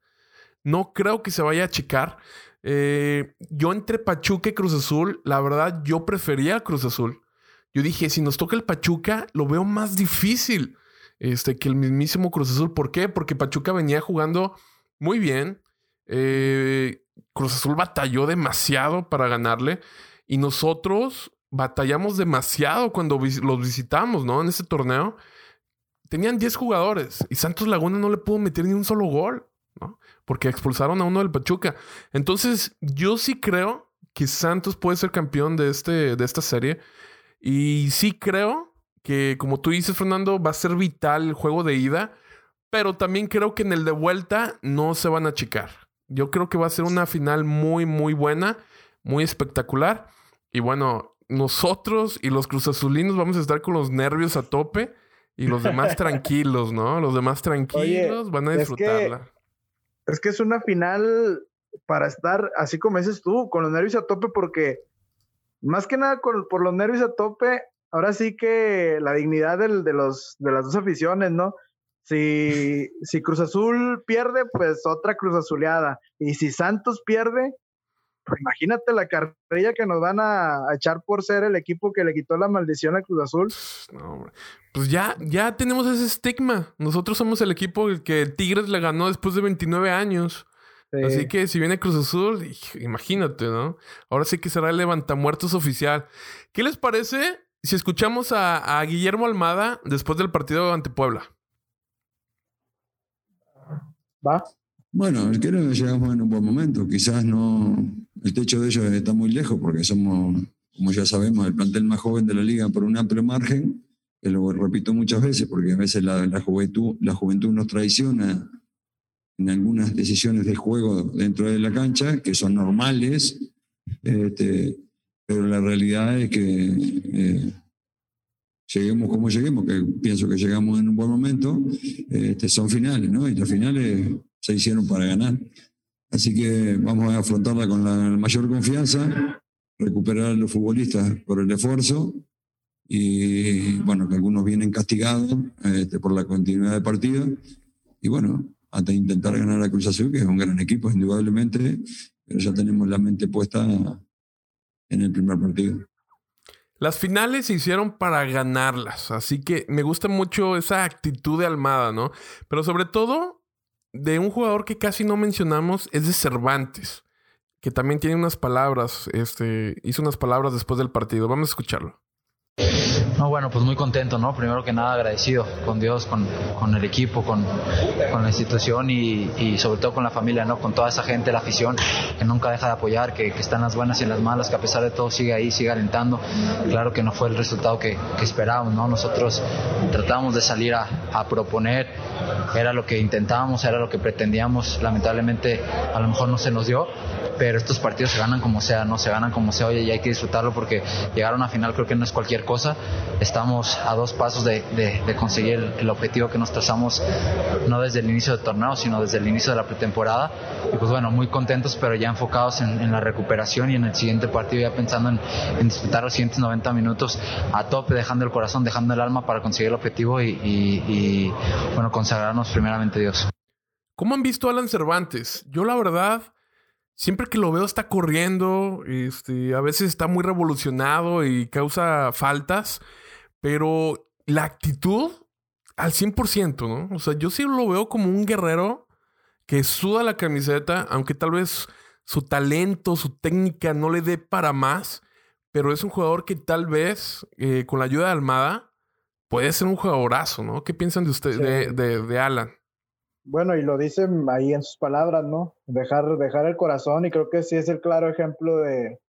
No creo que se vaya a achicar. Eh, yo entre Pachuca y Cruz Azul, la verdad, yo prefería Cruz Azul. Yo dije, si nos toca el Pachuca, lo veo más difícil este, que el mismísimo Cruz Azul. ¿Por qué? Porque Pachuca venía jugando muy bien. Eh, Cruz Azul batalló demasiado para ganarle. Y nosotros batallamos demasiado cuando los visitamos, ¿no? En ese torneo. Tenían 10 jugadores y Santos Laguna no le pudo meter ni un solo gol, ¿no? Porque expulsaron a uno del Pachuca. Entonces, yo sí creo que Santos puede ser campeón de, este, de esta serie. Y sí creo que, como tú dices, Fernando, va a ser vital el juego de ida, pero también creo que en el de vuelta no se van a achicar. Yo creo que va a ser una final muy, muy buena, muy espectacular. Y bueno, nosotros y los cruzazulinos vamos a estar con los nervios a tope y los demás tranquilos, ¿no? Los demás tranquilos van a disfrutarla. Es que, es una final para estar, así como dices tú, con los nervios a tope porque más que nada por los nervios a tope, ahora sí que la dignidad del, de, los, de las dos aficiones, ¿no? Si, si Cruz Azul pierde, pues otra Cruz Azuleada. Y si Santos pierde, pues imagínate la carrilla que nos van a, echar por ser el equipo que le quitó la maldición a Cruz Azul. pues ya, ya tenemos ese estigma. Nosotros somos el equipo que Tigres le ganó después de 29 años. Así que si viene Cruz Azul, imagínate, ¿no? Ahora sí que será el levantamuertos oficial. ¿Qué les parece si escuchamos a, a Guillermo Almada después del partido ante Puebla? ¿Va? Bueno, creo que llegamos en un buen momento. Quizás no. El techo de ellos está muy lejos porque somos, como ya sabemos, el plantel más joven de la liga por un amplio margen. Que lo repito muchas veces porque a veces la, la, juventud, la juventud nos traiciona en algunas decisiones de juego dentro de la cancha que son normales. Este, pero la realidad es que eh, lleguemos como lleguemos, que pienso que llegamos en un buen momento, este, son finales, ¿no? Y las finales se hicieron para ganar. Así que vamos a afrontarla con la mayor confianza, recuperar a los futbolistas por el esfuerzo y, bueno, que algunos vienen castigados este, por la continuidad de partido. Y bueno, hasta intentar ganar a Cruz Azul, que es un gran equipo, indudablemente, pero ya tenemos la mente puesta en el primer partido. Las finales se hicieron para ganarlas, así que me gusta mucho esa actitud de Almada, ¿no? Pero sobre todo de un jugador que casi no mencionamos es de Cervantes, que también tiene unas palabras, este, hizo unas palabras después del partido. Vamos a escucharlo. No, bueno, pues muy contento, ¿no? Primero que nada agradecido con Dios, con, con el equipo, con, con la institución y, y, sobre todo con la familia, ¿no? Con toda esa gente, la afición que nunca deja de apoyar, que, que, está en las buenas y las malas, que a pesar de todo sigue ahí, sigue alentando. Claro que no fue el resultado que, que esperábamos, ¿no? Nosotros tratamos de salir a, a proponer, era lo que intentábamos, era lo que pretendíamos, lamentablemente a lo mejor no se nos dio, pero estos partidos se ganan como sea, no se ganan como sea, oye, y hay que disfrutarlo porque llegar a final creo que no es cualquier cosa, estamos a dos pasos de, de, conseguir el, objetivo que nos trazamos, no desde el inicio del torneo, sino desde el inicio de la pretemporada, y pues bueno, muy contentos, pero ya enfocados en, la recuperación y en el siguiente partido, ya pensando en, disfrutar los siguientes 90 minutos a tope, dejando el corazón, dejando el alma para conseguir el objetivo y, y, y bueno, consagrarnos primeramente Dios. ¿Cómo han visto a Alan Cervantes? Yo la verdad siempre que lo veo está corriendo, este, a veces está muy revolucionado y causa faltas, pero la actitud al 100%, ¿no? O sea, yo sí lo veo como un guerrero que suda la camiseta, aunque tal vez su talento, su técnica no le dé para más, pero es un jugador que tal vez eh, con la ayuda de Almada puede ser un jugadorazo, ¿no? ¿Qué piensan de usted, de, de Alan? Bueno, y lo dicen ahí en sus palabras, ¿no? Dejar, dejar el corazón, y creo que sí es el claro ejemplo de,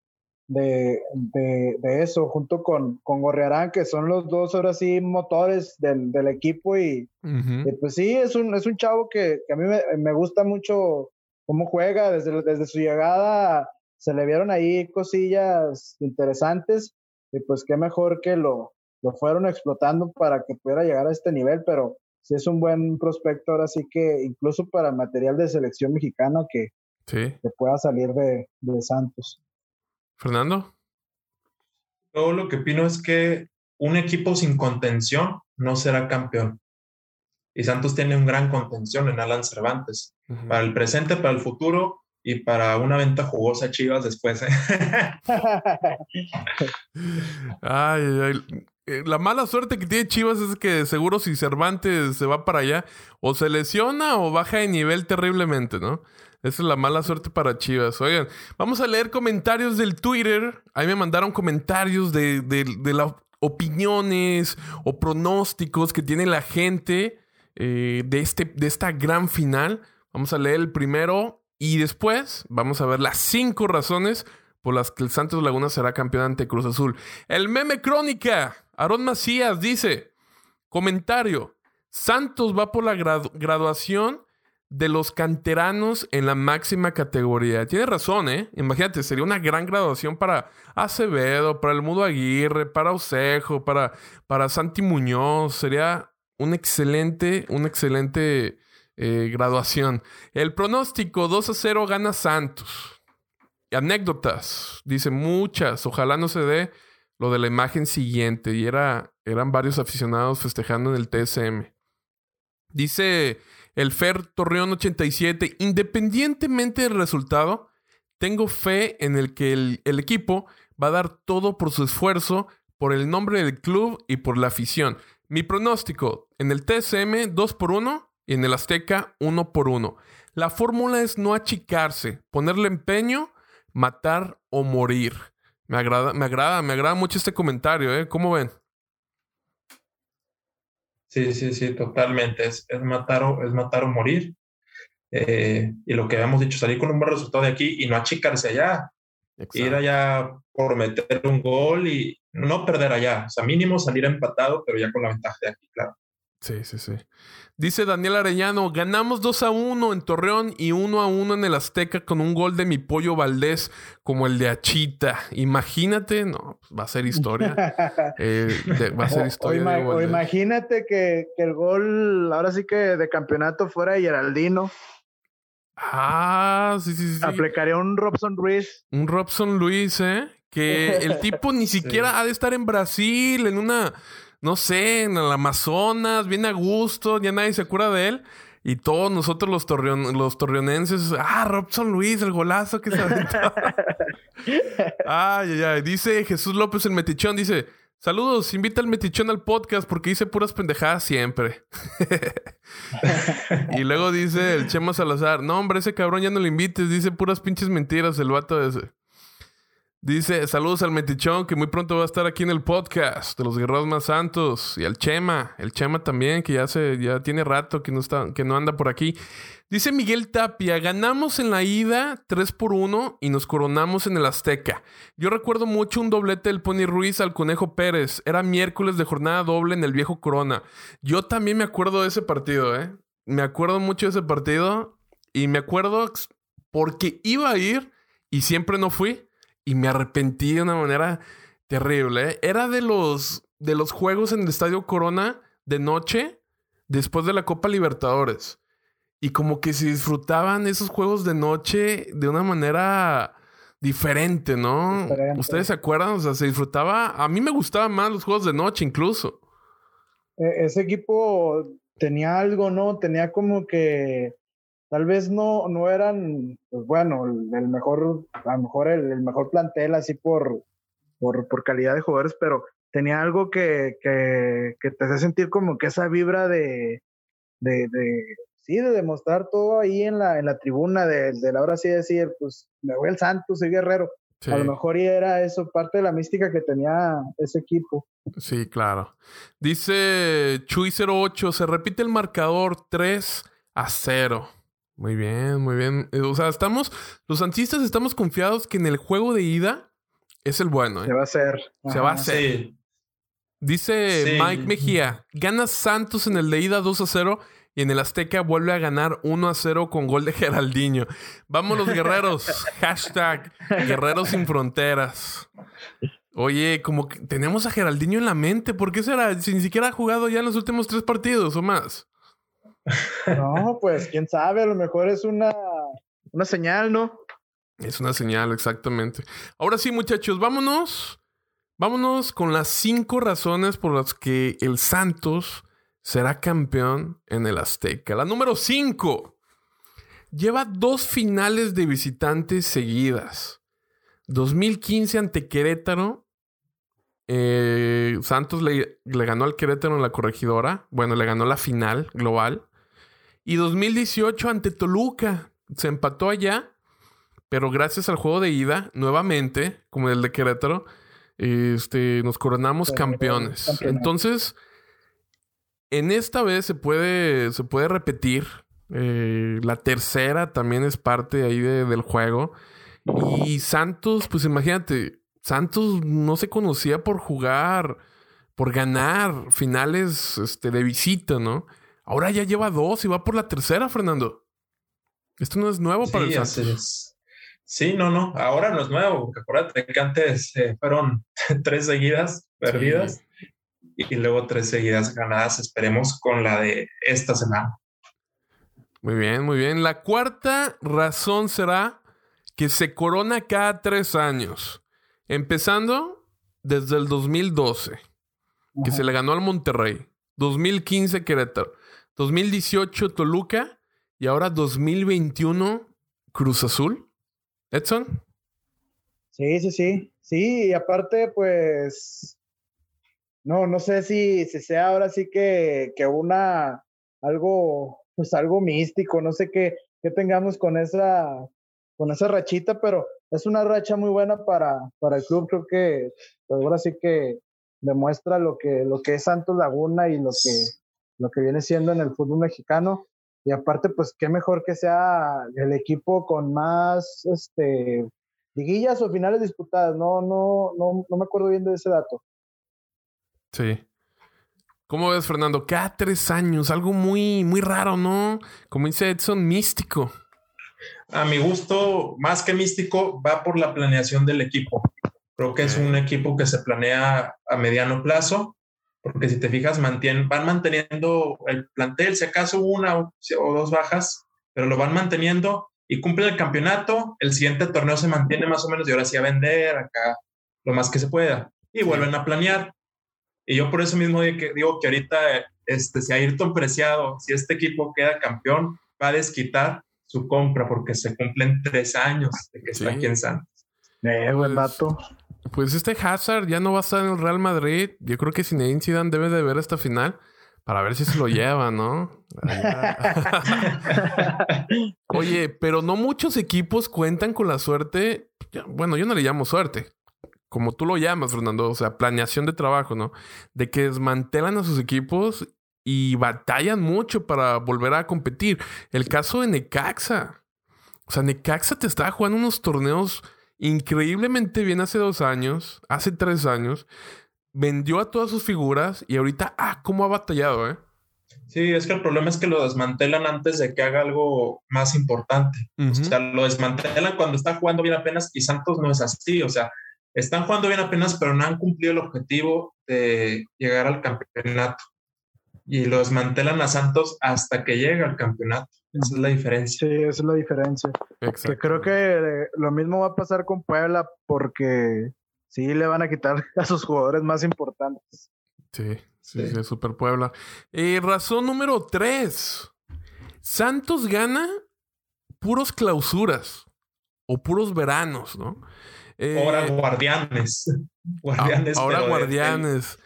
de, de, eso, junto con, con Gorriarán, que son los dos ahora sí motores del, del equipo, y, pues sí, es un, es un chavo que, que a mí me, me, gusta mucho cómo juega, desde, desde su llegada se le vieron ahí cosillas interesantes, y pues qué mejor que lo, lo fueron explotando para que pudiera llegar a este nivel, pero si es un buen prospecto ahora sí que incluso para material de selección mexicana que, pueda salir de, Santos. Fernando. Yo lo que opino es que un equipo sin contención no será campeón. Y Santos tiene un gran contención en Alan Cervantes. Para el presente, para el futuro y para una venta jugosa Chivas después. ¿eh? ay, ay, eh, la mala suerte que tiene Chivas es que seguro si Cervantes se va para allá, o se lesiona o baja de nivel terriblemente, ¿no? Esa es la mala suerte para Chivas. Oigan, vamos a leer comentarios del Twitter. Ahí me mandaron comentarios de, las opiniones o pronósticos que tiene la gente eh, de, este, de esta gran final. Vamos a leer el primero y después vamos a ver las cinco razones por las que el Santos Laguna será campeón ante Cruz Azul. El meme crónica. Aaron Macías dice, comentario, Santos va por la graduación de los canteranos en la máxima categoría. Tiene razón, ¿eh? Imagínate, sería una gran graduación para Acevedo, para el Mudo Aguirre, para Osejo, para, para Santi Muñoz. Sería un excelente, una excelente eh, graduación. El pronóstico 2 a 0 gana Santos. anécdotas. Dice muchas. Ojalá no se dé lo de la imagen siguiente. Y era, eran varios aficionados festejando en el TSM. Dice el Fer Torreón 87. Independientemente del resultado, tengo fe en el que el, el equipo va a dar todo por su esfuerzo, por el nombre del club y por la afición. Mi pronóstico, en el TSM 2 por 1 y en el Azteca 1 por 1. La fórmula es no achicarse, ponerle empeño, matar o morir. Me agrada, me agrada, me agrada mucho este comentario, ¿eh? ¿Cómo ven? Sí, sí, sí, totalmente. Es, es matar, o, es matar o morir. Eh, y lo que habíamos dicho, salir con un buen resultado de aquí y no achicarse allá. Ir allá por meter un gol y no perder allá. O sea, mínimo salir empatado, pero ya con la ventaja de aquí, claro. Sí, sí, sí. Dice Daniel Arellano, ganamos 2 a 1 en Torreón y 1 a 1 en el Azteca con un gol de mi pollo Valdés como el de Achita. Imagínate, no, pues va a ser historia. Eh, va a ser historia. O, imagínate que, que, el gol, ahora sí que de campeonato fuera de Geraldino. Ah, sí, sí, sí. Aplicaría un Robson Ruiz. Un Robson Luis, ¿eh? Que el tipo ni siquiera ha de estar en Brasil, en una no sé, en el Amazonas, bien a gusto, ya nadie se acuerda de él. Y todos nosotros los, los torreonenses, ah, Robson Luis, el golazo que se aventó. ay, ay, ay. Dice Jesús López el Metichón, dice, saludos, invita al Metichón al podcast porque dice puras pendejadas siempre. y luego dice el Chema Salazar, no, hombre, ese cabrón ya no lo invites, dice puras pinches mentiras el vato ese. Dice, saludos al Metichón, que muy pronto va a estar aquí en el podcast de los Guerreros Más Santos. Y al Chema, el Chema también, que ya, se, ya tiene rato que no, está, que no anda por aquí. Dice Miguel Tapia, ganamos en la ida 3 por 1 y nos coronamos en el Azteca. Yo recuerdo mucho un doblete del Pony Ruiz al Conejo Pérez. Era miércoles de jornada doble en el viejo Corona. Yo también me acuerdo de ese partido, ¿eh? Me acuerdo mucho de ese partido y me acuerdo porque iba a ir y siempre no fui y me arrepentí de una manera terrible. ¿eh? Era de los, de los juegos en el Estadio Corona de noche después de la Copa Libertadores. Y como que se disfrutaban esos juegos de noche de una manera diferente, ¿no? ¿Ustedes se acuerdan? O sea, se disfrutaba. A mí me gustaban más los juegos de noche incluso. E-, ese equipo tenía algo, ¿no? Tenía como que tal vez no, no eran, pues bueno, el, mejor, a lo mejor el, mejor plantel así por, por, por, calidad de jugadores, pero tenía algo que, que, que te hace sentir como que esa vibra de, de, de, sí, de demostrar todo ahí en la, en la tribuna, de, de la hora sí decir, pues me voy al Santos, soy guerrero. A lo mejor y era eso, parte de la mística que tenía ese equipo. Sí, claro. Dice Chuy08, se repite el marcador 3 a 0. Muy bien, muy bien. Eh, o sea, estamos, los antistas estamos confiados que en el juego de ida es el bueno. ¿eh? Se va a hacer. Se va a hacer. Dice Mike Mejía, gana Santos en el de ida 2 a 0 y en el Azteca vuelve a ganar 1 a 0 con gol de Geraldinho. Vamos los guerreros. Hashtag guerreros sin fronteras. Oye, como que tenemos a Geraldinho en la mente. ¿Por qué será? Si ni siquiera ha jugado ya en los últimos tres partidos o más. No, pues quién sabe, a lo mejor es una, una señal, ¿no? Es una señal, exactamente. Ahora sí, muchachos, vámonos. Vámonos con las cinco razones por las que el Santos será campeón en el Azteca. La número cinco. Lleva dos finales de visitantes seguidas. 2015 ante Querétaro. Eh, Santos le, le, ganó al Querétaro en la corregidora. Bueno, le ganó la final global. Y 2018 ante Toluca. Se empató allá. Pero gracias al juego de ida, nuevamente, como el de Querétaro, este, nos coronamos campeones. Entonces, en esta vez se puede, se puede repetir. Eh, la tercera también es parte ahí del juego. Y Santos, pues imagínate, Santos no se conocía por jugar, por ganar finales este, de visita, ¿no? Ahora ya lleva dos y va por la tercera, Fernando. Esto no es nuevo para el Santos. Sí, no, no. Ahora no es nuevo, porque acuérdate que antes eh, fueron tres seguidas perdidas y luego tres seguidas ganadas. Esperemos con la de esta semana. Muy bien, muy bien. La cuarta razón será que se corona cada tres años. Empezando desde el 2012, que se le ganó al Monterrey. 2015 Querétaro. 2018 Toluca. Y ahora 2021 Cruz Azul. Edson. Sí, sí, sí. Sí, y aparte, pues, no, no sé si, si sea ahora sí que, que una, algo, pues algo místico, no sé qué, qué tengamos con esa, con esa rachita, pero es una racha muy buena para, para el club, creo que ahora sí que demuestra lo que, lo que es Santos Laguna y lo que, lo que viene siendo en el fútbol mexicano. Y aparte, pues qué mejor que sea el equipo con más este, liguillas o finales disputadas. No, no, no, no me acuerdo bien de ese dato. Sí. ¿Cómo ves, Fernando? Cada tres años, algo muy, muy raro, ¿no? Como dice Edson, místico. A mi gusto, más que místico, va por la planeación del equipo. Creo que es un equipo que se planea a mediano plazo, porque si te fijas, mantienen, van manteniendo el plantel, si acaso una o dos bajas, pero lo van manteniendo y cumple el campeonato. El siguiente torneo se mantiene más o menos y ahora sí a vender acá lo más que se pueda y vuelven a planear. Y yo por eso mismo digo que ahorita, este, si Ayrton Preciado, si este equipo queda campeón, va a desquitar su compra porque se cumplen tres años de que está aquí en Santos. Eh, buen dato. Pues este Hazard ya no va a estar en el Real Madrid. Yo creo que Zinedine Zidane debe de ver esta final para ver si se lo lleva, ¿no? Oye, pero no muchos equipos cuentan con la suerte. Bueno, yo no le llamo suerte. Como tú lo llamas, Fernando, o sea, planeación de trabajo, ¿no? De que desmantelan a sus equipos y batallan mucho para volver a competir. El caso de Necaxa. O sea, Necaxa te estaba jugando unos torneos increíblemente bien hace dos años, hace tres años. Vendió a todas sus figuras y ahorita, ah, cómo ha batallado, ¿eh? Sí, es que el problema es que lo desmantelan antes de que haga algo más importante. O sea, lo desmantelan cuando está jugando bien apenas y Santos no es así. O sea, están jugando bien apenas, pero no han cumplido el objetivo de llegar al campeonato. Y lo desmantelan a Santos hasta que llega al campeonato. Esa es la diferencia. Sí, esa es la diferencia. Que creo que lo mismo va a pasar con Puebla porque sí le van a quitar a sus jugadores más importantes. Sí, sí, sí, Super Puebla. Eh, razón número tres. Santos gana puros clausuras o puros veranos, ¿no? ahora guardianes. guardianes ahora guardianes.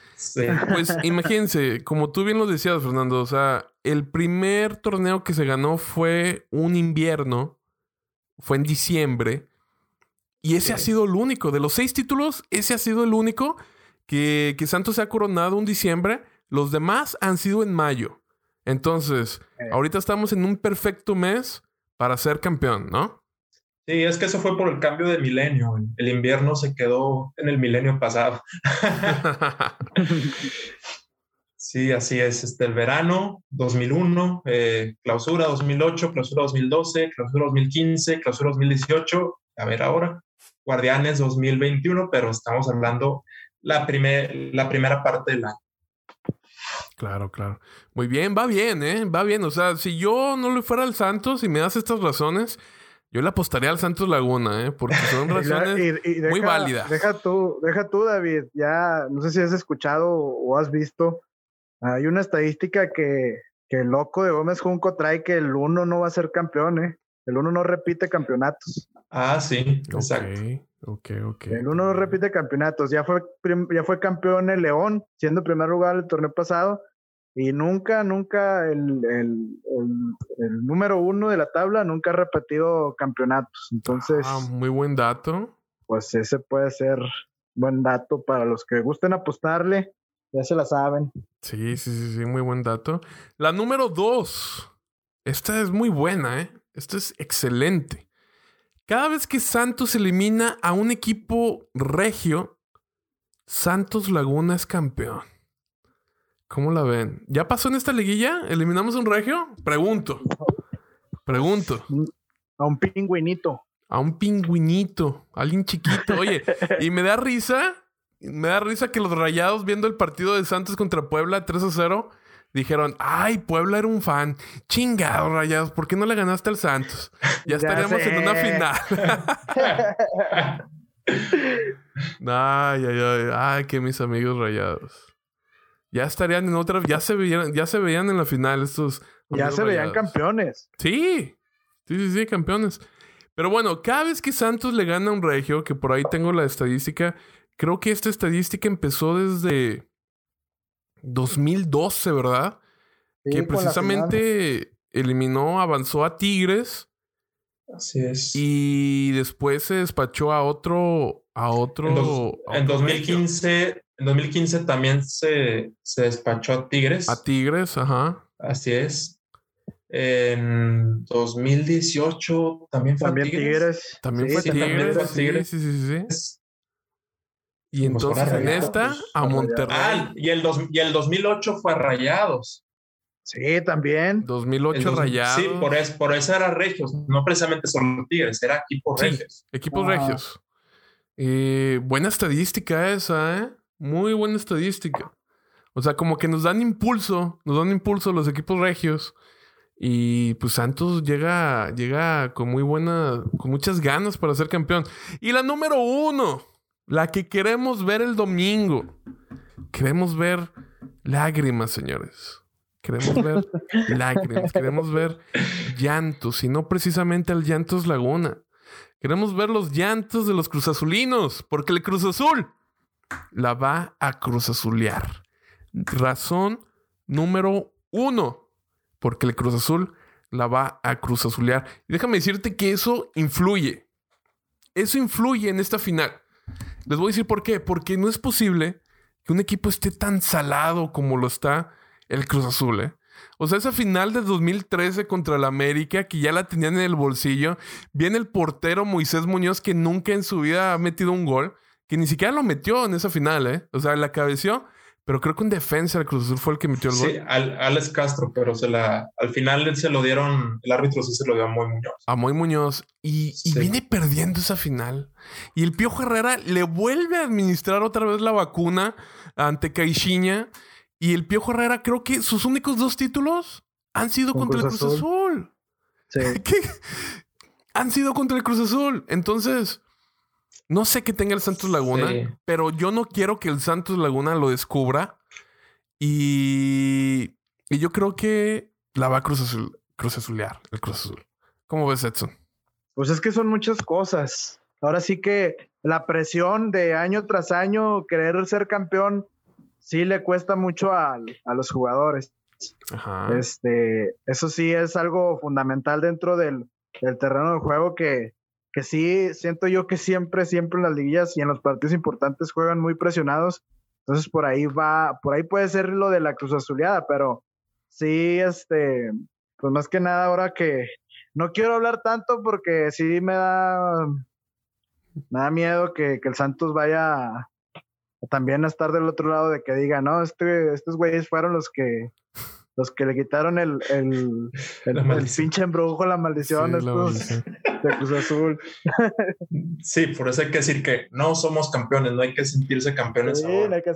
Pues imagínense, como tú bien lo decías, Fernando, o sea, el primer torneo que se ganó fue un invierno, fue en diciembre, y ese ha sido el único. De los seis títulos, ese ha sido el único que, que Santos se ha coronado un diciembre. Los demás han sido en mayo. Entonces, eh. ahorita estamos en un perfecto mes para ser campeón, ¿no? Sí, es que eso fue por el cambio de milenio. El invierno se quedó en el milenio pasado. sí, así es. Este, el verano 2001, eh, clausura 2008, clausura 2012, clausura 2015, clausura 2018. A ver ahora, Guardianes 2021, pero estamos hablando la, primer, la primera parte del año. Claro, claro. Muy bien, va bien, ¿eh? Va bien. O sea, si yo no le fuera al Santos y me das estas razones, yo le apostaría al Santos Laguna, ¿eh? Porque son razones muy válidas. Deja tú, deja tú, David. Ya, no sé si has escuchado o has visto. Hay una estadística que, que el loco de Gómez Junco trae que el uno no va a ser campeón, ¿eh? El uno no repite campeonatos. Ah, sí, exacto. Ok, ok. El uno no repite campeonatos. Ya fue, ya fue campeón el León, siendo primer lugar el torneo pasado. Y nunca, nunca el, el, el, número uno de la tabla nunca ha repetido campeonatos. Entonces. Ah, muy buen dato. Pues ese puede ser buen dato para los que gusten apostarle. Ya se la saben. Sí, sí, sí, sí, muy buen dato. La número dos. Esta es muy buena, ¿eh? Esta es excelente. Cada vez que Santos elimina a un equipo regio, Santos Laguna es campeón. ¿Cómo la ven? ¿Ya pasó en esta liguilla? ¿Eliminamos a un regio? Pregunto. Pregunto. A un pingüinito. A un pingüinito. Alguien chiquito. Oye, y me da risa. Me da risa que los rayados viendo el partido de Santos contra Puebla 3 a 0 dijeron, ay, Puebla era un fan. Chingado, rayados, ¿por qué no le ganaste al Santos? Ya estaríamos en una final. ay, ay, ay, ay, que mis amigos rayados. Ya estarían en otra, ya se veían, ya se veían en la final estos. Ya se veían campeones. Sí, sí, sí, sí, campeones. Pero bueno, cada vez que Santos le gana a un regio, que por ahí tengo la estadística, creo que esta estadística empezó desde 2012, ¿verdad? que precisamente eliminó, avanzó a Tigres. Así es. Y después se despachó a otro, a otro. En, 2015, en 2015 también se, se despachó a Tigres. A Tigres, ajá. Así es. En 2018 también fue también Tigres. También, fue, Tigres. Sí, sí, sí, sí. Y entonces en esta, a Monterrey. Ah, y el, dos, y el 2008 fue a Rayados. Sí, también. 2008 Rayados. Sí, por, es, por eso era Regios, no precisamente solo Tigres, era equipos Regios. Equipos Regios. Eh, buena estadística esa, ¿eh? Muy buena estadística. O sea, como que nos dan impulso, nos dan impulso los equipos regios. Y pues Santos llega, llega con muy buena, con muchas ganas para ser campeón. Y la número uno, la que queremos ver el domingo. Queremos ver lágrimas, señores. Queremos ver lágrimas, queremos ver llantos y no precisamente el llantos Laguna. Queremos ver los llantos de los cruzazulinos, porque el Cruz Azul la va a cruzazulear. Razón número uno, porque el Cruz Azul la va a cruzazulear. Y déjame decirte que eso influye. Eso influye en esta final. Les voy a decir por qué. Porque no es posible que un equipo esté tan salado como lo está el Cruz Azul, ¿eh? O sea, esa final de 2013 contra el América, que ya la tenían en el bolsillo. Viene el portero Moisés Muñoz, que nunca en su vida ha metido un gol, que ni siquiera lo metió en esa final, ¿eh? O sea, la cabeció, pero creo que un defensa del Cruz Azul fue el que metió el gol. Sí, Alex Castro, pero se la, al final se lo dieron, el árbitro sí se lo dio a Moy Muñoz. A Moy Muñoz. Y, y viene perdiendo esa final. Y el Piojo Herrera le vuelve a administrar otra vez la vacuna ante Caixinha. Y el Piojo Herrera, creo que sus únicos dos títulos han sido contra el Cruz Azul. Sí. Han sido contra el Cruz Azul. Entonces, no sé qué tenga el Santos Laguna, pero yo no quiero que el Santos Laguna lo descubra. Y, y yo creo que la va a Cruz, Azul, Cruz Azulear, el Cruz Azul. ¿Cómo ves, Edson? Pues es que son muchas cosas. Ahora sí que la presión de año tras año, querer ser campeón, sí le cuesta mucho a, a los jugadores. Este, eso sí es algo fundamental dentro del, del terreno de juego que, que sí siento yo que siempre, siempre en las liguillas y en los partidos importantes juegan muy presionados. Entonces por ahí va, por ahí puede ser lo de la Cruz Azuleada, pero sí, este, pues más que nada ahora que no quiero hablar tanto porque sí me da, me da miedo que, que el Santos vaya también a estar del otro lado de que diga, no, este, estos güeyes fueron los que los que le quitaron el, el, el, pinche embrujo, la maldición de Cruz Azul. sí, por eso hay que decir que no somos campeones, no hay que sentirse campeones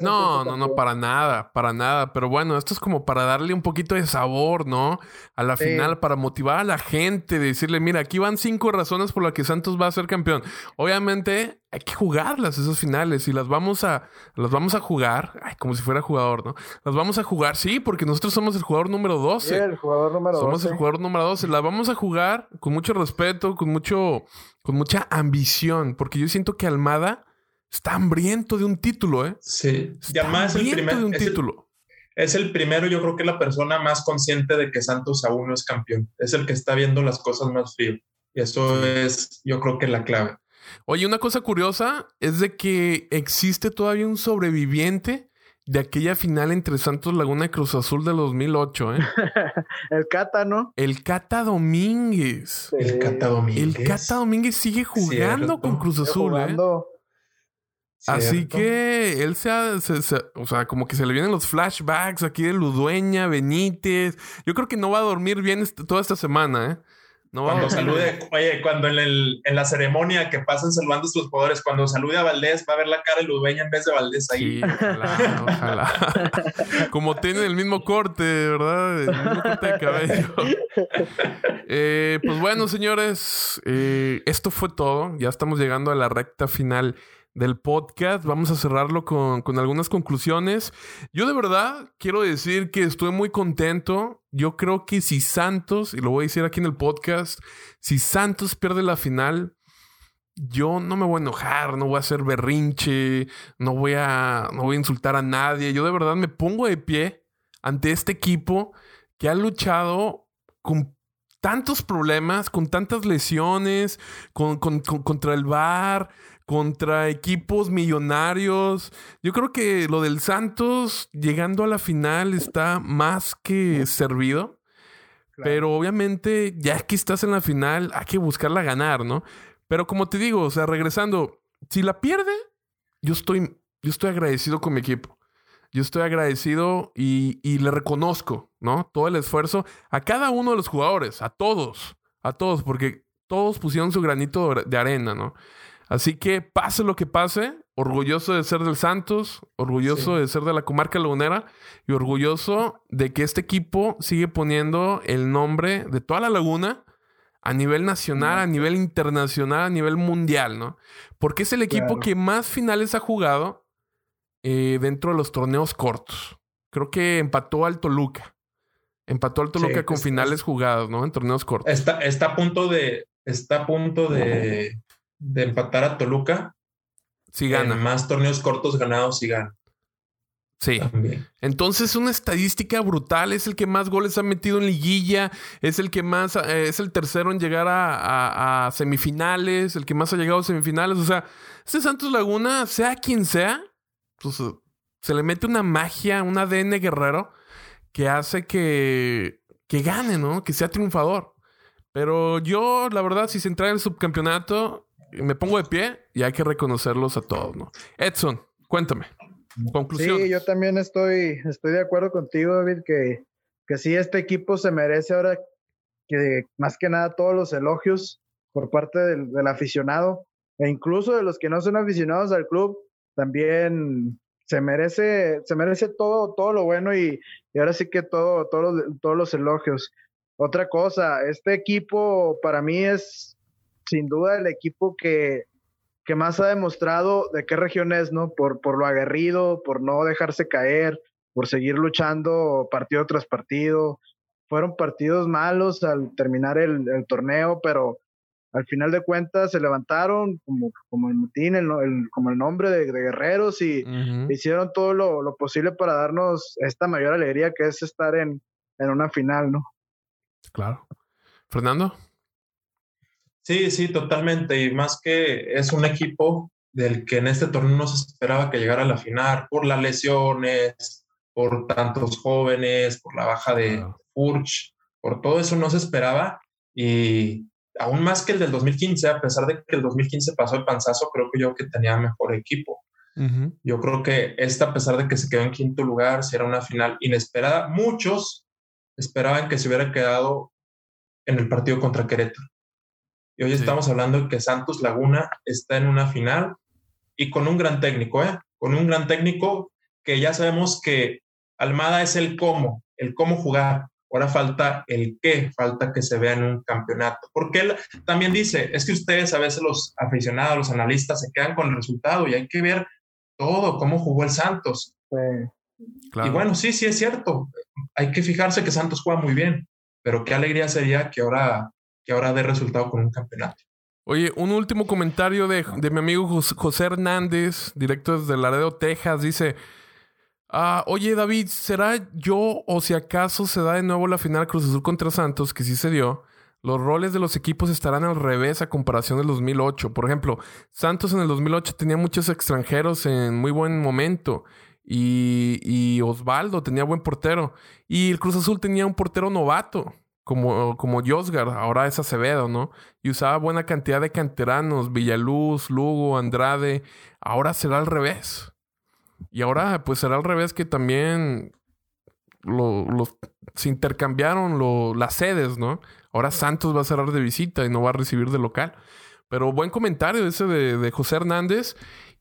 No, no, no, para nada, para nada. Pero bueno, esto es como para darle un poquito de sabor, ¿no? A la final, para motivar a la gente, decirle, mira, aquí van cinco razones por las que Santos va a ser campeón. Obviamente, hay que jugarlas esas finales y las vamos a las vamos a jugar ay, como si fuera jugador, ¿no? Las vamos a jugar, sí, porque nosotros somos el jugador número 12. Sí, el jugador número somos el jugador número 12. Las vamos a jugar con mucho respeto, con mucho con mucha ambición, porque yo siento que Almada está hambriento de un título, ¿eh? Sí. y además es el primer de un título. es el primero, yo creo que la persona más consciente de que Santos aún no es campeón. Es el que está viendo las cosas más frío. Y eso es, yo creo que la clave. Oye, una cosa curiosa es de que existe todavía un sobreviviente de aquella final entre Santos Laguna y Cruz Azul de 2008, ¿eh? el Cata, ¿no? El Cata Domínguez. El Cata Domínguez. El Cata Domínguez sigue jugando con Cruz Azul, ¿eh? Así que él se, ha, o sea, como que se le vienen los flashbacks aquí de Ludueña, Benítez. Yo creo que no va a dormir bien toda esta semana, ¿eh? No, Cuando salude, oye, cuando en, el, en la ceremonia que pasan saludando a sus jugadores, cuando salude a Valdés, va a ver la cara de Ludueña en vez de Valdés ahí. Sí, ojalá, ojalá. Como tienen el mismo corte, ¿verdad? El mismo corte de cabello. Eh, pues bueno, señores, eh, esto fue todo. Ya estamos llegando a la recta final del podcast. Vamos a cerrarlo con, con, algunas conclusiones. Yo de verdad quiero decir que estoy muy contento. Yo creo que si Santos, y lo voy a decir aquí en el podcast, si Santos pierde la final, yo no me voy a enojar, no voy a hacer berrinche, no voy a, no voy a insultar a nadie. Yo de verdad me pongo de pie ante este equipo que ha luchado con tantos problemas, con tantas lesiones, con, con, con, contra el VAR, contra equipos millonarios. Yo creo que lo del Santos llegando a la final está más que servido. Claro. Pero obviamente, ya que estás en la final, hay que buscarla ganar, ¿no? Pero como te digo, o sea, regresando, si la pierde, yo estoy, yo estoy agradecido con mi equipo. Yo estoy agradecido y, y, le reconozco, ¿no? Todo el esfuerzo a cada uno de los jugadores, a todos, a todos, porque todos pusieron su granito de arena, ¿no? Así que pase lo que pase, orgulloso de ser del Santos, orgulloso sí. de ser de la comarca lagunera y orgulloso de que este equipo sigue poniendo el nombre de toda la laguna a nivel nacional, a nivel internacional, a nivel mundial, ¿no? Porque es el equipo claro. que más finales ha jugado eh, dentro de los torneos cortos. Creo que empató al Toluca. Empató al Toluca sí, con es, finales es, jugados, ¿no? En torneos cortos. Está, está a punto de. Está a punto de, de empatar a Toluca. Si gana. En más torneos cortos ganados si gana. Sí. También. Entonces, una estadística brutal. Es el que más goles ha metido en liguilla. Es el que más. Eh, es el tercero en llegar a, a, a, semifinales. El que más ha llegado a semifinales. O sea, este Santos Laguna, sea quien sea, pues se le mete una magia, un ADN guerrero que hace que, que gane, ¿no? Que sea triunfador. Pero yo, la verdad, si se entra en el subcampeonato, me pongo de pie y hay que reconocerlos a todos, ¿no? Edson, cuéntame. Conclusión. Sí, yo también estoy, estoy de acuerdo contigo, David, que, que sí, este equipo se merece ahora que más que nada todos los elogios por parte del, aficionado e incluso de los que no son aficionados al club, también se merece, se merece todo, todo lo bueno y, y ahora sí que todo, todo, todos los elogios. Otra cosa, este equipo para mí es sin duda el equipo que, que más ha demostrado de qué región es, ¿no? Por, por lo aguerrido, por no dejarse caer, por seguir luchando partido tras partido. Fueron partidos malos al terminar el, el torneo, pero al final de cuentas se levantaron como, como el mutín, el, el, como el nombre de, de guerreros y uh -huh. hicieron todo lo, lo, posible para darnos esta mayor alegría que es estar en, en una final, ¿no? Claro. Fernando. Sí, sí, totalmente. Y más que es un equipo del que en este torneo no se esperaba que llegara a la final por las lesiones, por tantos jóvenes, por la baja de Furch, por todo eso no se esperaba. Y aún más que el del 2015, a pesar de que el 2015 pasó el panzazo, creo que yo que tenía mejor equipo. Uh -huh. Yo creo que esta, a pesar de que se quedó en quinto lugar, si era una final inesperada, muchos esperaban que se hubiera quedado en el partido contra Querétaro. Y hoy sí. estamos hablando de que Santos Laguna está en una final y con un gran técnico, ¿eh? Con un gran técnico que ya sabemos que Almada es el cómo, el cómo jugar. Ahora falta el qué, falta que se vea en un campeonato. Porque él también dice, es que ustedes a veces los aficionados, los analistas se quedan con el resultado y hay que ver todo, cómo jugó el Santos. Sí. Claro. Y bueno, sí, sí es cierto. Hay que fijarse que Santos juega muy bien, pero qué alegría sería que ahora que ahora dé resultado con un campeonato. Oye, un último comentario de, de mi amigo José Hernández, directo desde Laredo, Texas, dice... Ah, oye, David, ¿será yo o si acaso se da de nuevo la final Cruz Azul contra Santos, que sí se dio? Los roles de los equipos estarán al revés a comparación del 2008. Por ejemplo, Santos en el 2008 tenía muchos extranjeros en muy buen momento. Y, y Osvaldo tenía buen portero. Y el Cruz Azul tenía un portero novato como, como ahora es Acevedo, ¿no? Y usaba buena cantidad de canteranos, Villaluz, Lugo, Andrade. Ahora será al revés. Y ahora, pues será al revés que también lo- los- se intercambiaron lo- las sedes, ¿no? Ahora Santos va a cerrar de visita y no va a recibir de local. Pero buen comentario ese de, de José Hernández.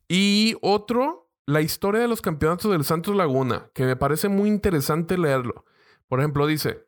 Y otro, la historia de los campeonatos del Santos Laguna, que me parece muy interesante leerlo. Por ejemplo, dice,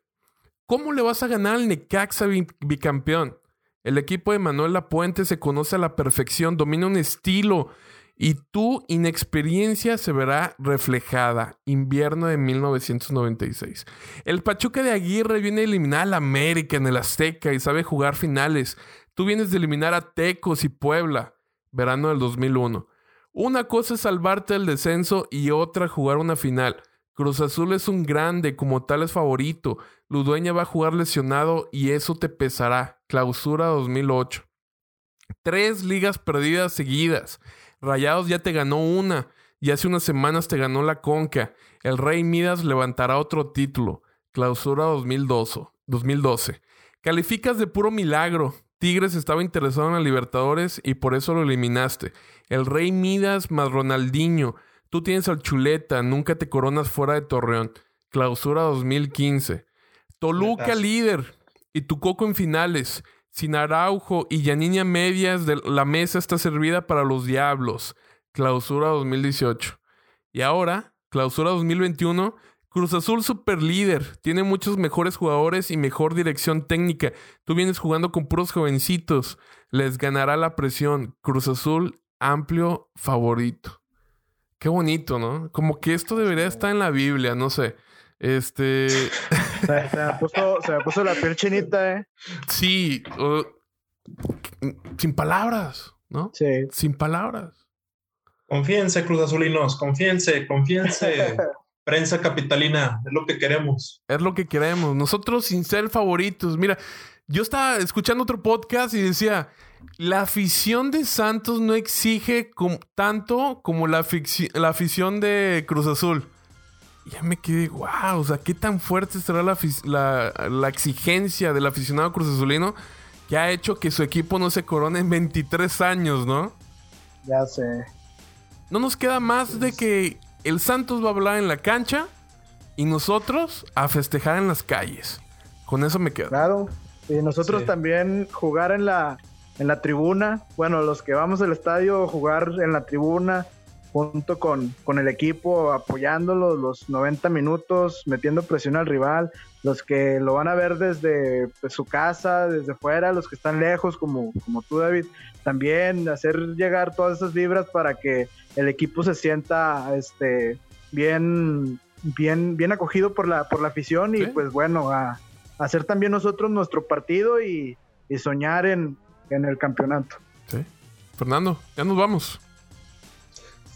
¿cómo le vas a ganar al Necaxa bi- bicampeón? El equipo de Manuel Lapuente se conoce a la perfección, domina un estilo y tu inexperiencia se verá reflejada. Invierno de 1996. El Pachuca de Aguirre viene a eliminar al América en el Azteca y sabe jugar finales. Tú vienes de eliminar a Tecos y Puebla. Verano del 2001. Una cosa es salvarte del descenso y otra jugar una final. Cruz Azul es un grande, como tal es favorito. Ludueña va a jugar lesionado y eso te pesará. Clausura 2008. Tres ligas perdidas seguidas. Rayados ya te ganó una y hace unas semanas te ganó la Conca. El Rey Midas levantará otro título. Clausura 2012. 2012. Calificas de puro milagro. Tigres estaba interesado en la Libertadores y por eso lo eliminaste. El Rey Midas más Ronaldinho. Tú tienes al Chuleta, nunca te coronas fuera de Torreón. Clausura 2015. Toluca líder y tu coco en finales. Sin Araujo y Yanina medias, de la mesa está servida para los diablos. Clausura 2018. Y ahora, clausura 2021, Cruz Azul super líder. Tiene muchos mejores jugadores y mejor dirección técnica. Tú vienes jugando con puros jovencitos. Les ganará la presión. Cruz Azul, amplio favorito. Qué bonito, ¿no? Como que esto debería estar en la Biblia, no sé. Este. Se, se me puso, se me puso la piel chinita, ¿eh? Sí. uh, sin palabras, ¿no? Sí. Sin palabras. Confíense, Cruz Azulinos, confíense, confíense. Prensa capitalina, es lo que queremos. Es lo que queremos. Nosotros sin ser favoritos. Mira, yo estaba escuchando otro podcast y decía, la afición de Santos no exige com- tanto como la, la afición de Cruz Azul. Ya me quedé, wow, o sea, qué tan fuerte será la, la- la exigencia del aficionado Cruz Azulino que ha hecho que su equipo no se corone en 23 años, ¿no? Ya sé. No nos queda más de que el Santos va a hablar en la cancha y nosotros a festejar en las calles. Con eso me quedo. Claro. Y nosotros Sí. también jugar en la, en la tribuna. Bueno, los que vamos al estadio, jugar en la tribuna junto con, con el equipo, apoyándolo los 90 minutos, metiendo presión al rival. Los que lo van a ver desde pues, su casa, desde fuera, los que están lejos, como, como tú, David, también hacer llegar todas esas vibras para que el equipo se sienta este, bien, bien, bien acogido por la, por la afición y Sí. pues bueno, a, hacer también nosotros nuestro partido y, y soñar en, en el campeonato. Sí. Fernando, ya nos vamos.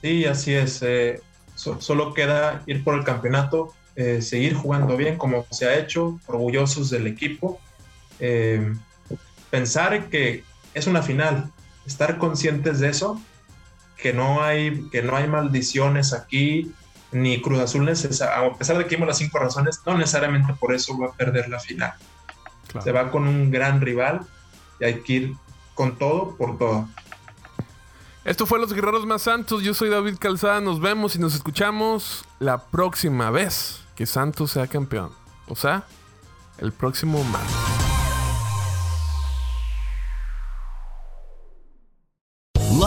Sí, así es. eh, so- solo queda ir por el campeonato, eh, seguir jugando bien como se ha hecho, orgullosos del equipo. eh, pensar que es una final, estar conscientes de eso, que no hay, que no hay maldiciones aquí, ni Cruz Azul, a pesar de que vimos las cinco razones, no necesariamente por eso va a perder la final. Claro. Se va con un gran rival y hay que ir con todo por todo. Esto fue Los Guerreros Más Santos. Yo soy David Calzada. Nos vemos y nos escuchamos la próxima vez que Santos sea campeón. O sea, el próximo martes.